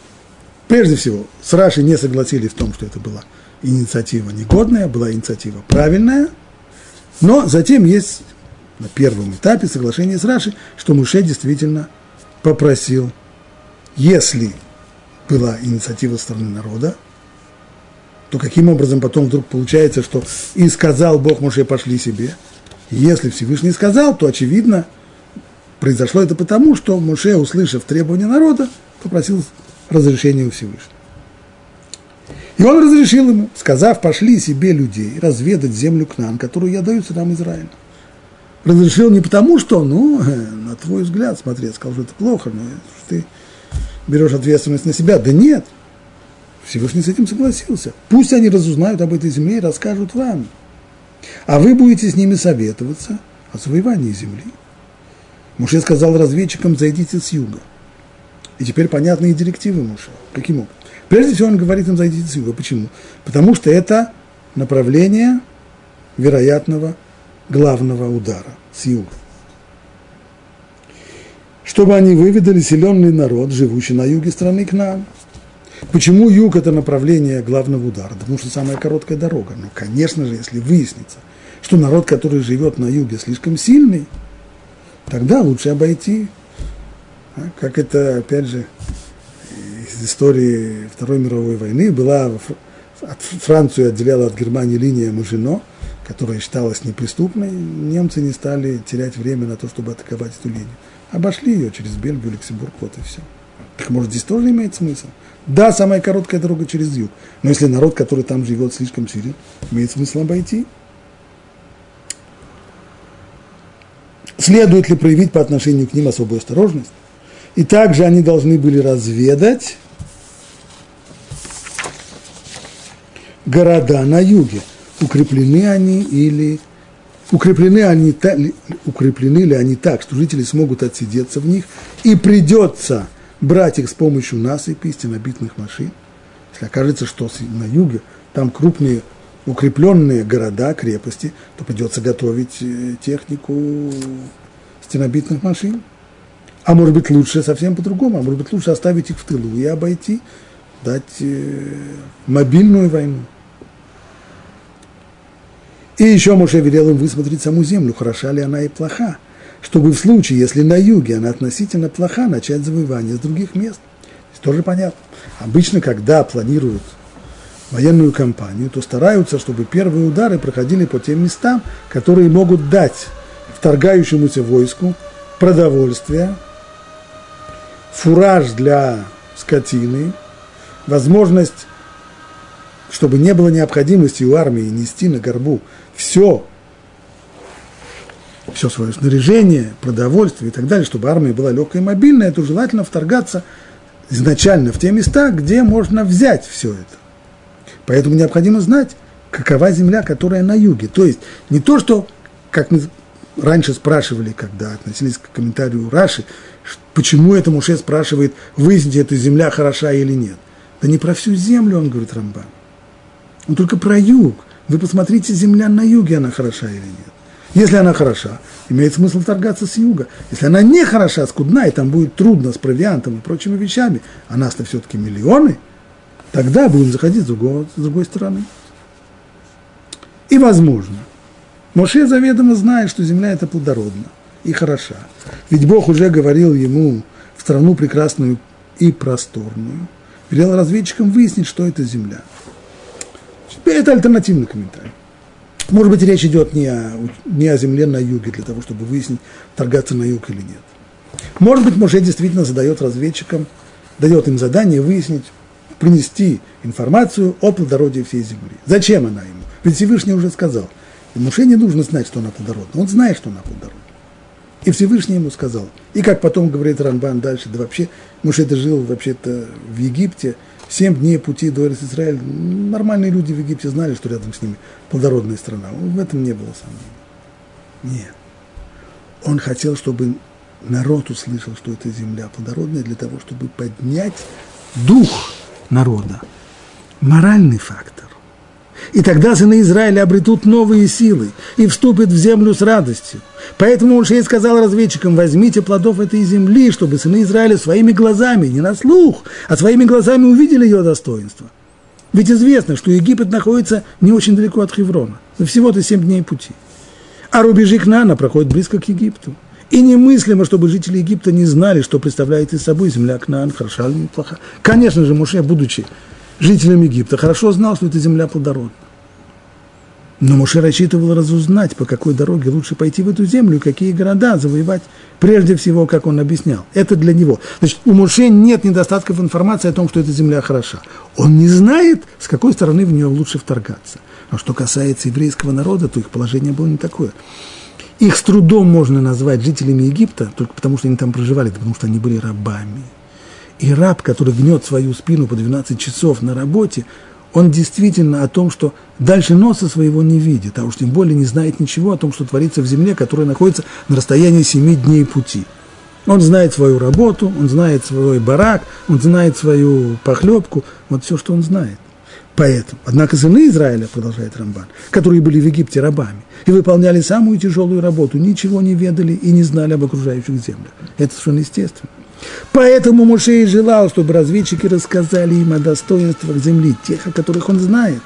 прежде всего, с Раши не согласились в том, что это была инициатива негодная, была инициатива правильная, но затем есть на первом этапе соглашение с Раши, что Муше действительно попросил, если была инициатива стороны народа, то каким образом потом вдруг получается, что и сказал Бог Моше, пошли себе. Если Всевышний сказал, то очевидно, произошло это потому, что Моше, услышав требования народа, попросил разрешения у Всевышнего. И он разрешил ему, сказав, пошли себе людей разведать землю к нам, которую я даю сынам Израиля. Разрешил не потому, что, ну, на твой взгляд, смотри, я сказал, что это плохо, но ты берешь ответственность на себя. Да нет, Всевышний с этим согласился. Пусть они разузнают об этой земле и расскажут вам. А вы будете с ними советоваться о завоевании земли. Муше сказал разведчикам, зайдите с юга. И теперь понятны и директивы Муше. Каким образом? Прежде всего он говорит им, зайдите с юга. Почему? Потому что это направление вероятного главного удара с юга чтобы они выведали силенный народ, живущий на юге страны к нам. Почему юг – это направление главного удара? Потому что самая короткая дорога. Но, конечно же, если выяснится, что народ, который живет на юге, слишком сильный, тогда лучше обойти. Как это, опять же, из истории Второй мировой войны была от Францию отделяла от Германии линия Мажино, которая считалась неприступной. Немцы не стали терять время на то, чтобы атаковать эту линию обошли ее через Бельгию, Люксембург, вот и все. Так может здесь тоже имеет смысл? Да, самая короткая дорога через юг. Но если народ, который там живет, слишком силен, имеет смысл обойти. Следует ли проявить по отношению к ним особую осторожность? И также они должны были разведать города на юге. Укреплены они или укреплены, они, укреплены ли они так, что жители смогут отсидеться в них, и придется брать их с помощью насыпи, стенобитных машин. Если окажется, что на юге там крупные укрепленные города, крепости, то придется готовить э, технику стенобитных машин. А может быть лучше совсем по-другому, а может быть лучше оставить их в тылу и обойти, дать э, мобильную войну. И еще Моше велел им высмотреть саму землю, хороша ли она и плоха, чтобы в случае, если на юге она относительно плоха, начать завоевание с других мест. Здесь тоже понятно. Обычно, когда планируют военную кампанию, то стараются, чтобы первые удары проходили по тем местам, которые могут дать вторгающемуся войску продовольствие, фураж для скотины, возможность, чтобы не было необходимости у армии нести на горбу все, все свое снаряжение, продовольствие и так далее, чтобы армия была легкой и мобильной, то желательно вторгаться изначально в те места, где можно взять все это. Поэтому необходимо знать, какова земля, которая на юге. То есть не то, что, как мы раньше спрашивали, когда относились к комментарию Раши, почему это Муше спрашивает, выясните, эта земля хороша или нет. Да не про всю землю, он говорит Рамбан. Он только про юг. Вы посмотрите, земля на юге, она хороша или нет. Если она хороша, имеет смысл торгаться с юга. Если она не хороша, скудна, и там будет трудно с провиантом и прочими вещами, а нас-то все-таки миллионы, тогда будем заходить с другой, с другой стороны. И возможно, Моше заведомо знает, что земля это плодородна и хороша. Ведь Бог уже говорил ему в страну прекрасную и просторную, велел разведчикам выяснить, что это земля. Это альтернативный комментарий. Может быть, речь идет не о, не о земле на юге, для того, чтобы выяснить, торгаться на юг или нет. Может быть, Моше действительно задает разведчикам, дает им задание выяснить, принести информацию о плодородии всей земли. Зачем она ему? Ведь Всевышний уже сказал, и не нужно знать, что она плодородна. Он знает, что она плодородна. И Всевышний ему сказал. И как потом говорит Рамбан дальше, да вообще, Моше это жил вообще-то в Египте, Семь дней пути до Израиля. Нормальные люди в Египте знали, что рядом с ними плодородная страна. В этом не было сомнений. Нет. Он хотел, чтобы народ услышал, что эта земля плодородная, для того, чтобы поднять дух народа. Моральный фактор. И тогда сыны Израиля обретут новые силы и вступят в землю с радостью. Поэтому и сказал разведчикам, возьмите плодов этой земли, чтобы сыны Израиля своими глазами, не на слух, а своими глазами увидели ее достоинство. Ведь известно, что Египет находится не очень далеко от Хеврона, всего-то семь дней пути. А рубежи Кнана проходят близко к Египту. И немыслимо, чтобы жители Египта не знали, что представляет из собой земля Кнаан, хороша или плоха. Конечно же, Муше, будучи жителем Египта, хорошо знал, что эта земля плодородна. Но Муше рассчитывал разузнать, по какой дороге лучше пойти в эту землю, какие города завоевать, прежде всего, как он объяснял. Это для него. Значит, у Муше нет недостатков информации о том, что эта земля хороша. Он не знает, с какой стороны в нее лучше вторгаться. А что касается еврейского народа, то их положение было не такое. Их с трудом можно назвать жителями Египта, только потому что они там проживали, потому что они были рабами. И раб, который гнет свою спину по 12 часов на работе, он действительно о том, что дальше носа своего не видит, а уж тем более не знает ничего о том, что творится в земле, которая находится на расстоянии семи дней пути. Он знает свою работу, он знает свой барак, он знает свою похлебку, вот все, что он знает. Поэтому, однако сыны Израиля, продолжает Рамбан, которые были в Египте рабами и выполняли самую тяжелую работу, ничего не ведали и не знали об окружающих землях. Это совершенно естественно. Поэтому Муше и желал, чтобы разведчики рассказали им о достоинствах земли, тех, о которых он знает,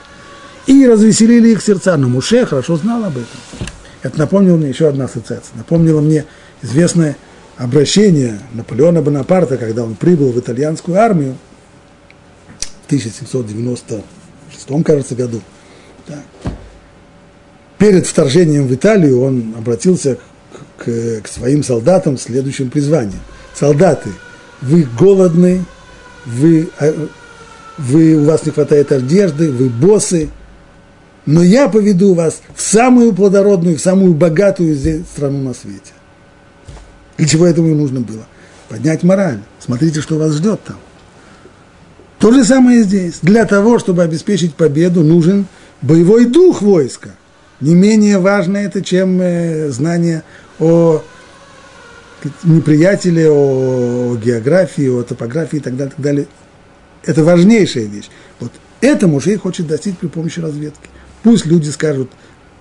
и развеселили их сердца. Но Муше хорошо знал об этом. Это напомнило мне еще одна ассоциация. Напомнило мне известное обращение Наполеона Бонапарта, когда он прибыл в итальянскую армию в 1796, кажется, году. Так. Перед вторжением в Италию он обратился к, к, к своим солдатам с следующим призванием – солдаты, вы голодны, вы, а, вы, у вас не хватает одежды, вы боссы, но я поведу вас в самую плодородную, в самую богатую страну на свете. Для чего этому и нужно было? Поднять мораль. Смотрите, что вас ждет там. То же самое здесь. Для того, чтобы обеспечить победу, нужен боевой дух войска. Не менее важно это, чем э, знание о неприятели о географии, о топографии и так далее, так далее. Это важнейшая вещь. Вот это мужей хочет достичь при помощи разведки. Пусть люди скажут,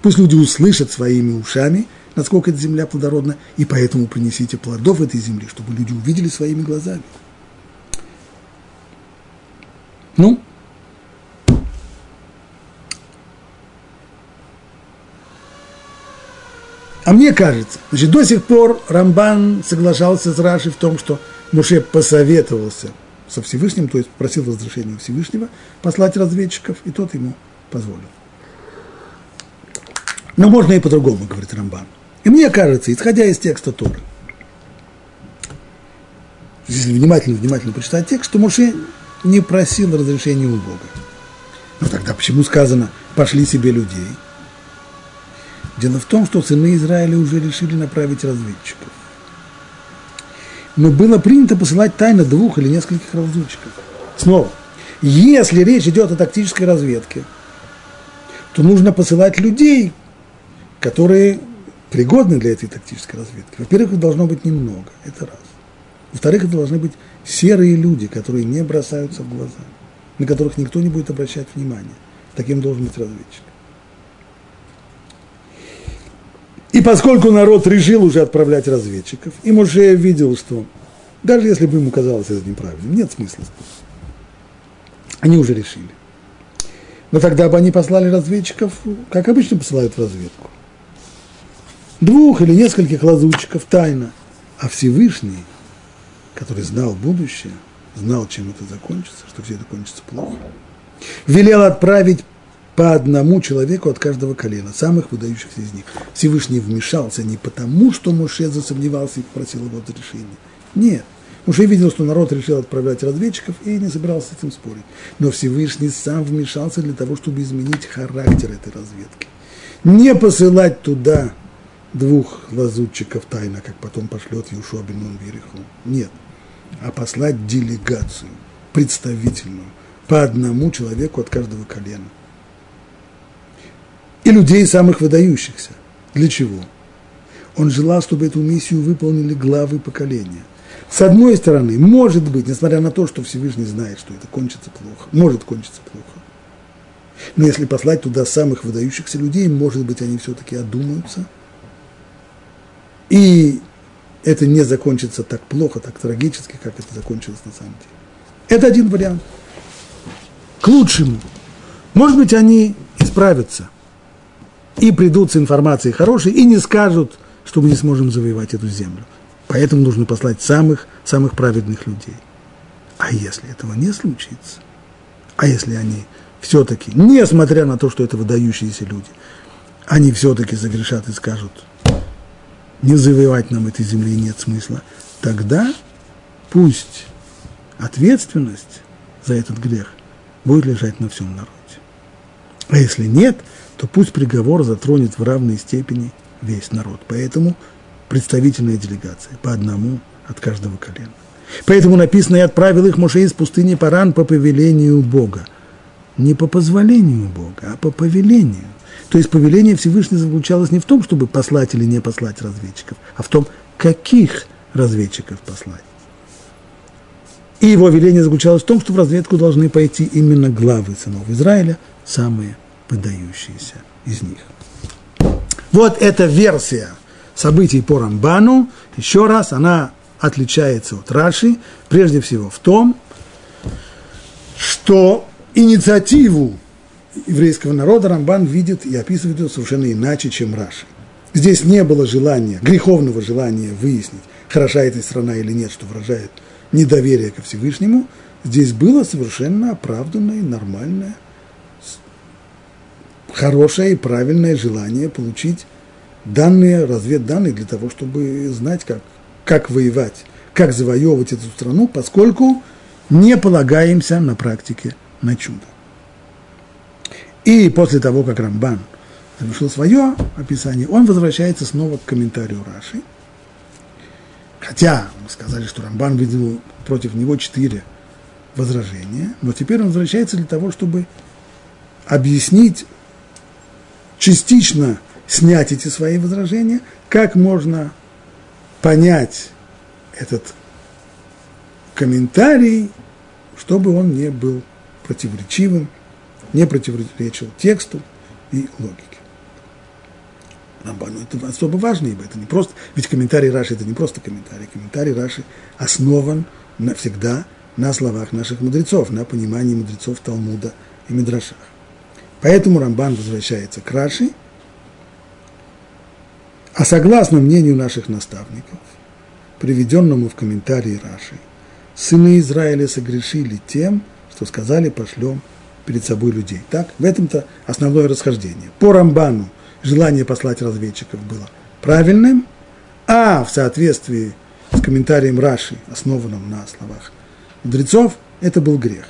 пусть люди услышат своими ушами, насколько эта земля плодородна, и поэтому принесите плодов этой земли, чтобы люди увидели своими глазами. Ну, А мне кажется, значит, до сих пор Рамбан соглашался с Рашей в том, что Муше посоветовался со Всевышним, то есть просил разрешения Всевышнего послать разведчиков, и тот ему позволил. Но можно и по-другому, говорит Рамбан. И мне кажется, исходя из текста Торы, если внимательно-внимательно почитать текст, что Моше не просил разрешения у Бога. Ну тогда почему сказано «пошли себе людей»? Дело в том, что сыны Израиля уже решили направить разведчиков. Но было принято посылать тайно двух или нескольких разведчиков. Снова, если речь идет о тактической разведке, то нужно посылать людей, которые пригодны для этой тактической разведки. Во-первых, их должно быть немного, это раз. Во-вторых, это должны быть серые люди, которые не бросаются в глаза, на которых никто не будет обращать внимания. Таким должен быть разведчик. И поскольку народ решил уже отправлять разведчиков, и Моше видел, что даже если бы ему казалось это неправильным, нет смысла. Они уже решили. Но тогда бы они послали разведчиков, как обычно посылают в разведку. Двух или нескольких лазутчиков тайно. А Всевышний, который знал будущее, знал, чем это закончится, что все это кончится плохо, велел отправить по одному человеку от каждого колена, самых выдающихся из них. Всевышний вмешался не потому, что Моше засомневался и попросил его разрешения. Нет. Моше видел, что народ решил отправлять разведчиков и не собирался с этим спорить. Но Всевышний сам вмешался для того, чтобы изменить характер этой разведки. Не посылать туда двух лазутчиков тайно, как потом пошлет Юшуа бен Вириху. Нет. А послать делегацию, представительную, по одному человеку от каждого колена и людей самых выдающихся. Для чего? Он желал, чтобы эту миссию выполнили главы поколения. С одной стороны, может быть, несмотря на то, что Всевышний знает, что это кончится плохо, может кончиться плохо. Но если послать туда самых выдающихся людей, может быть, они все-таки одумаются. И это не закончится так плохо, так трагически, как это закончилось на самом деле. Это один вариант. К лучшему. Может быть, они исправятся – и придут с информацией хорошей, и не скажут, что мы не сможем завоевать эту землю. Поэтому нужно послать самых, самых праведных людей. А если этого не случится, а если они все-таки, несмотря на то, что это выдающиеся люди, они все-таки загрешат и скажут, не завоевать нам этой земли нет смысла, тогда пусть ответственность за этот грех будет лежать на всем народе. А если нет – то пусть приговор затронет в равной степени весь народ. Поэтому представительная делегация, по одному от каждого колена. Поэтому написано, и отправил их Моше из пустыни Паран по повелению Бога. Не по позволению Бога, а по повелению. То есть повеление Всевышнего заключалось не в том, чтобы послать или не послать разведчиков, а в том, каких разведчиков послать. И его веление заключалось в том, что в разведку должны пойти именно главы сынов Израиля, самые выдающиеся из них. Вот эта версия событий по Рамбану, еще раз, она отличается от Раши, прежде всего в том, что инициативу еврейского народа Рамбан видит и описывает ее совершенно иначе, чем Раши. Здесь не было желания, греховного желания выяснить, хороша эта страна или нет, что выражает недоверие ко Всевышнему. Здесь было совершенно оправданное, нормальное хорошее и правильное желание получить данные, разведданные для того, чтобы знать, как, как воевать, как завоевывать эту страну, поскольку не полагаемся на практике на чудо. И после того, как Рамбан завершил свое описание, он возвращается снова к комментарию Раши. Хотя мы сказали, что Рамбан видел против него четыре возражения, но теперь он возвращается для того, чтобы объяснить частично снять эти свои возражения, как можно понять этот комментарий, чтобы он не был противоречивым, не противоречил тексту и логике. Рамбану это особо важно, ибо это не просто, ведь комментарий Раши это не просто комментарий, комментарий Раши основан навсегда на словах наших мудрецов, на понимании мудрецов Талмуда и Мидрашах. Поэтому Рамбан возвращается к Раши, а согласно мнению наших наставников, приведенному в комментарии Раши, сыны Израиля согрешили тем, что сказали пошлем перед собой людей. Так, в этом-то основное расхождение. По Рамбану желание послать разведчиков было правильным, а в соответствии с комментарием Раши, основанным на словах мудрецов, это был грех.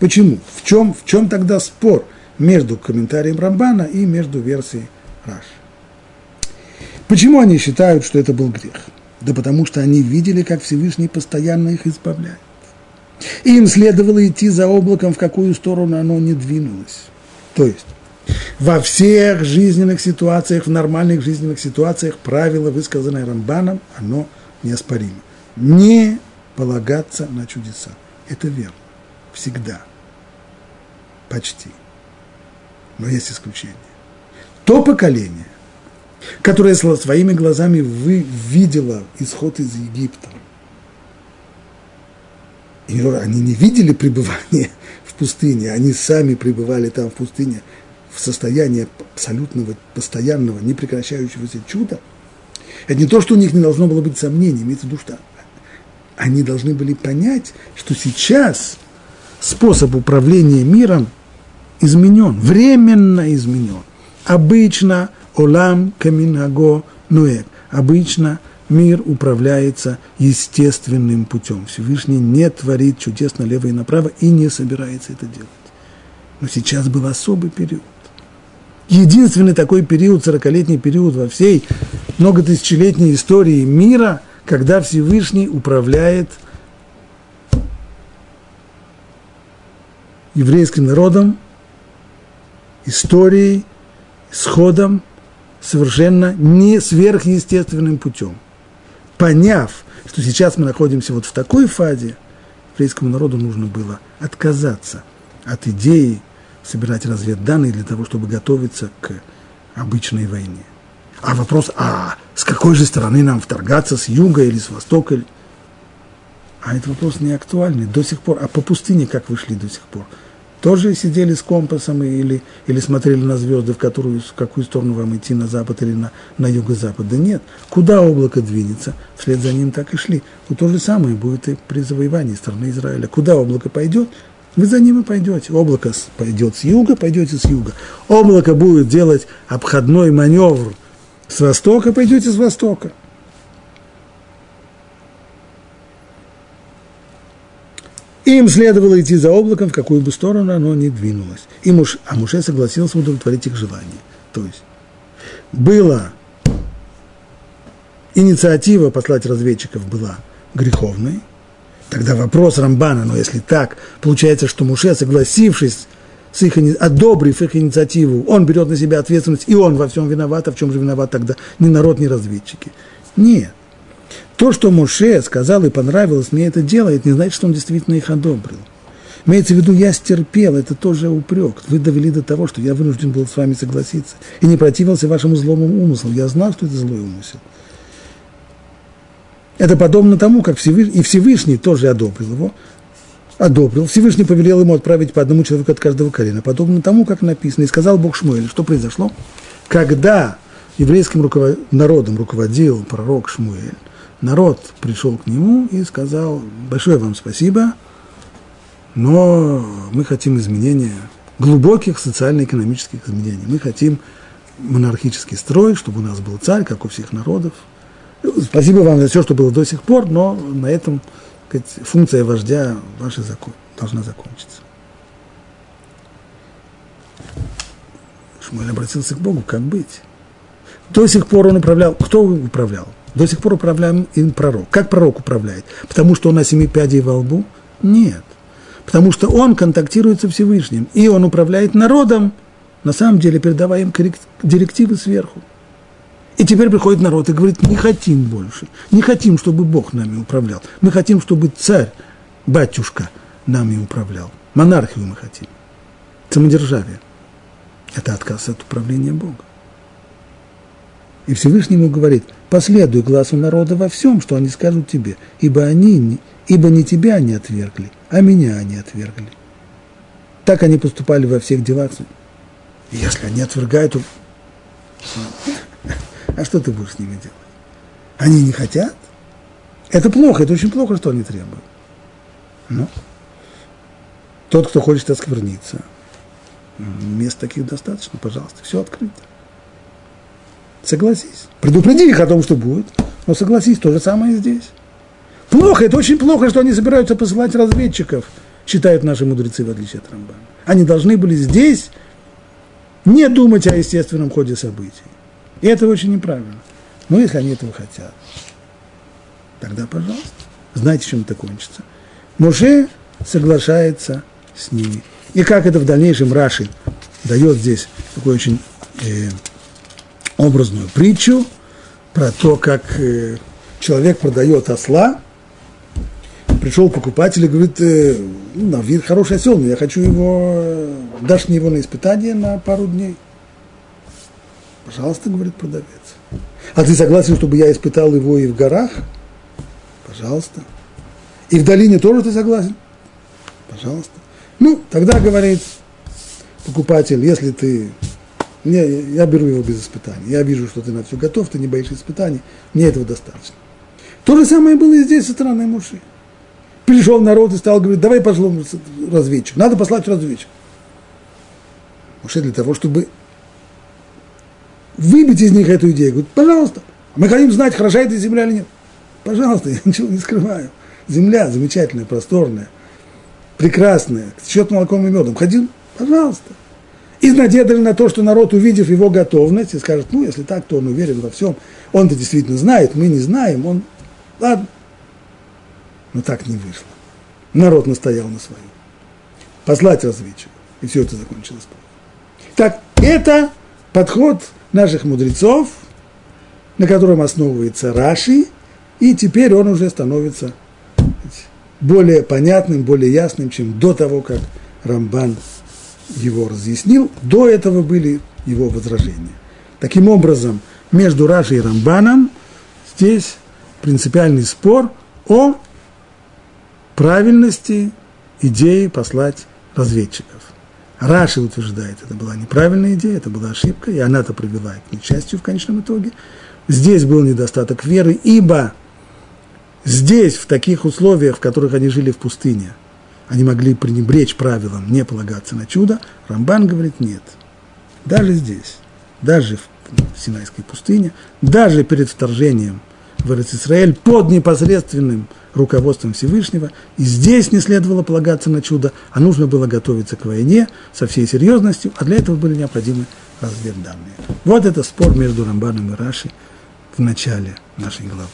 Почему? В чем, в чем тогда спор между комментарием Рамбана и между версией Раши? Почему они считают, что это был грех? Да потому что они видели, как Всевышний постоянно их избавляет. И им следовало идти за облаком, в какую сторону оно не двинулось. То есть, во всех жизненных ситуациях, в нормальных жизненных ситуациях, правило, высказанное Рамбаном, оно неоспоримо. Не полагаться на чудеса. Это верно. Всегда. Почти. Но есть исключение. То поколение, которое своими глазами вы видело исход из Египта, и они не видели пребывания в пустыне, они сами пребывали там в пустыне в состоянии абсолютного, постоянного, непрекращающегося чуда, это не то, что у них не должно было быть сомнений, имеется в виду, что они должны были понять, что сейчас способ управления миром изменен, временно изменен. Обычно олам каминаго нуэк. Обычно мир управляется естественным путем. Всевышний не творит чудес налево и направо и не собирается это делать. Но сейчас был особый период. Единственный такой период, сорокалетний период во всей многотысячелетней истории мира, когда Всевышний управляет еврейским народом, историей, сходом совершенно не сверхъестественным путем. Поняв, что сейчас мы находимся вот в такой фазе, еврейскому народу нужно было отказаться от идеи собирать разведданные для того, чтобы готовиться к обычной войне. А вопрос, а с какой же стороны нам вторгаться, с юга или с востока? А этот вопрос не актуальный до сих пор. А по пустыне как вышли до сих пор? Тоже сидели с компасом или, или смотрели на звезды, в, которую, в какую сторону вам идти, на запад или на, на юго-запад? Да нет. Куда облако двинется, вслед за ним так и шли. Вот то же самое будет и при завоевании страны Израиля. Куда облако пойдет, вы за ним и пойдете. Облако пойдет с юга, пойдете с юга. Облако будет делать обходной маневр с востока, пойдете с востока. Им следовало идти за облаком, в какую бы сторону оно ни двинулось. И Муш, а Муше согласился удовлетворить их желание. То есть была инициатива послать разведчиков была греховной, Тогда вопрос Рамбана, но если так, получается, что Муше, согласившись с их, одобрив их инициативу, он берет на себя ответственность, и он во всем виноват, а в чем же виноват тогда ни народ, ни разведчики? Нет. То, что Муше сказал и понравилось мне это дело, это не значит, что он действительно их одобрил. Имеется в виду, я стерпел, это тоже упрек. Вы довели до того, что я вынужден был с вами согласиться. И не противился вашему злому умыслу. Я знал, что это злой умысел. Это подобно тому, как Всевышний, и Всевышний тоже одобрил его, одобрил. Всевышний повелел ему отправить по одному человеку от каждого колена, подобно тому, как написано. И сказал Бог Шмуэль, что произошло? Когда еврейским руковод... народом руководил пророк Шмуэль, народ пришел к нему и сказал, большое вам спасибо, но мы хотим изменения, глубоких социально-экономических изменений. Мы хотим монархический строй, чтобы у нас был царь, как у всех народов – Спасибо вам за все, что было до сих пор, но на этом сказать, функция вождя ваша закон, должна закончиться. Шмуэль обратился к Богу, как быть? До сих пор он управлял. Кто управлял? До сих пор управляем им пророк. Как пророк управляет? Потому что он на семи пядей во лбу? Нет. Потому что он контактирует со Всевышним. И он управляет народом, на самом деле передавая им директивы сверху. И теперь приходит народ и говорит, не хотим больше, не хотим, чтобы Бог нами управлял. Мы хотим, чтобы царь, батюшка нами управлял. Монархию мы хотим. Самодержавие. Это отказ от управления Бога. И Всевышний ему говорит, последуй глазу народа во всем, что они скажут тебе, ибо они, ибо не тебя они отвергли, а меня они отвергли. Так они поступали во всех делах. И если они отвергают, то а что ты будешь с ними делать? Они не хотят? Это плохо, это очень плохо, что они требуют. Но тот, кто хочет оскверниться, мест таких достаточно, пожалуйста, все открыто. Согласись. Предупреди их о том, что будет, но согласись, то же самое и здесь. Плохо, это очень плохо, что они собираются посылать разведчиков, считают наши мудрецы, в отличие от Рамбана. Они должны были здесь не думать о естественном ходе событий. И это очень неправильно. Но если они этого хотят, тогда, пожалуйста, знаете, чем это кончится. Муше соглашается с ними. И как это в дальнейшем Раши дает здесь такую очень э, образную притчу про то, как э, человек продает осла, пришел покупатель и говорит, э, ну, на вид хороший осел, но я хочу его, э, дашь мне его на испытание на пару дней. Пожалуйста, говорит продавец. А ты согласен, чтобы я испытал его и в горах? Пожалуйста. И в долине тоже ты согласен? Пожалуйста. Ну, тогда говорит покупатель, если ты... Не, я беру его без испытаний. Я вижу, что ты на все готов, ты не боишься испытаний. Мне этого достаточно. То же самое было и здесь со стороны Муши. Пришел народ и стал говорить, давай пошлем разведчик. Надо послать разведчик. Муше для того, чтобы выбить из них эту идею. Говорит, пожалуйста, мы хотим знать, хороша эта земля или нет. Пожалуйста, я ничего не скрываю. Земля замечательная, просторная, прекрасная, течет молоком и медом. Ходил, пожалуйста. И надежды на то, что народ, увидев его готовность, и скажет, ну, если так, то он уверен во всем. Он-то действительно знает, мы не знаем, он, ладно. Но так не вышло. Народ настоял на своем. Послать разведчика. И все это закончилось. Так, это подход наших мудрецов, на котором основывается Раши, и теперь он уже становится более понятным, более ясным, чем до того, как Рамбан его разъяснил. До этого были его возражения. Таким образом, между Рашей и Рамбаном здесь принципиальный спор о правильности идеи послать разведчиков. Раши утверждает, это была неправильная идея, это была ошибка, и она-то привела к несчастью в конечном итоге. Здесь был недостаток веры, ибо здесь, в таких условиях, в которых они жили в пустыне, они могли пренебречь правилам, не полагаться на чудо. Рамбан говорит, нет. Даже здесь, даже в Синайской пустыне, даже перед вторжением в Израиль под непосредственным руководством Всевышнего. И здесь не следовало полагаться на чудо, а нужно было готовиться к войне со всей серьезностью, а для этого были необходимы разведданные. Вот это спор между Рамбаном и Раши в начале нашей главы.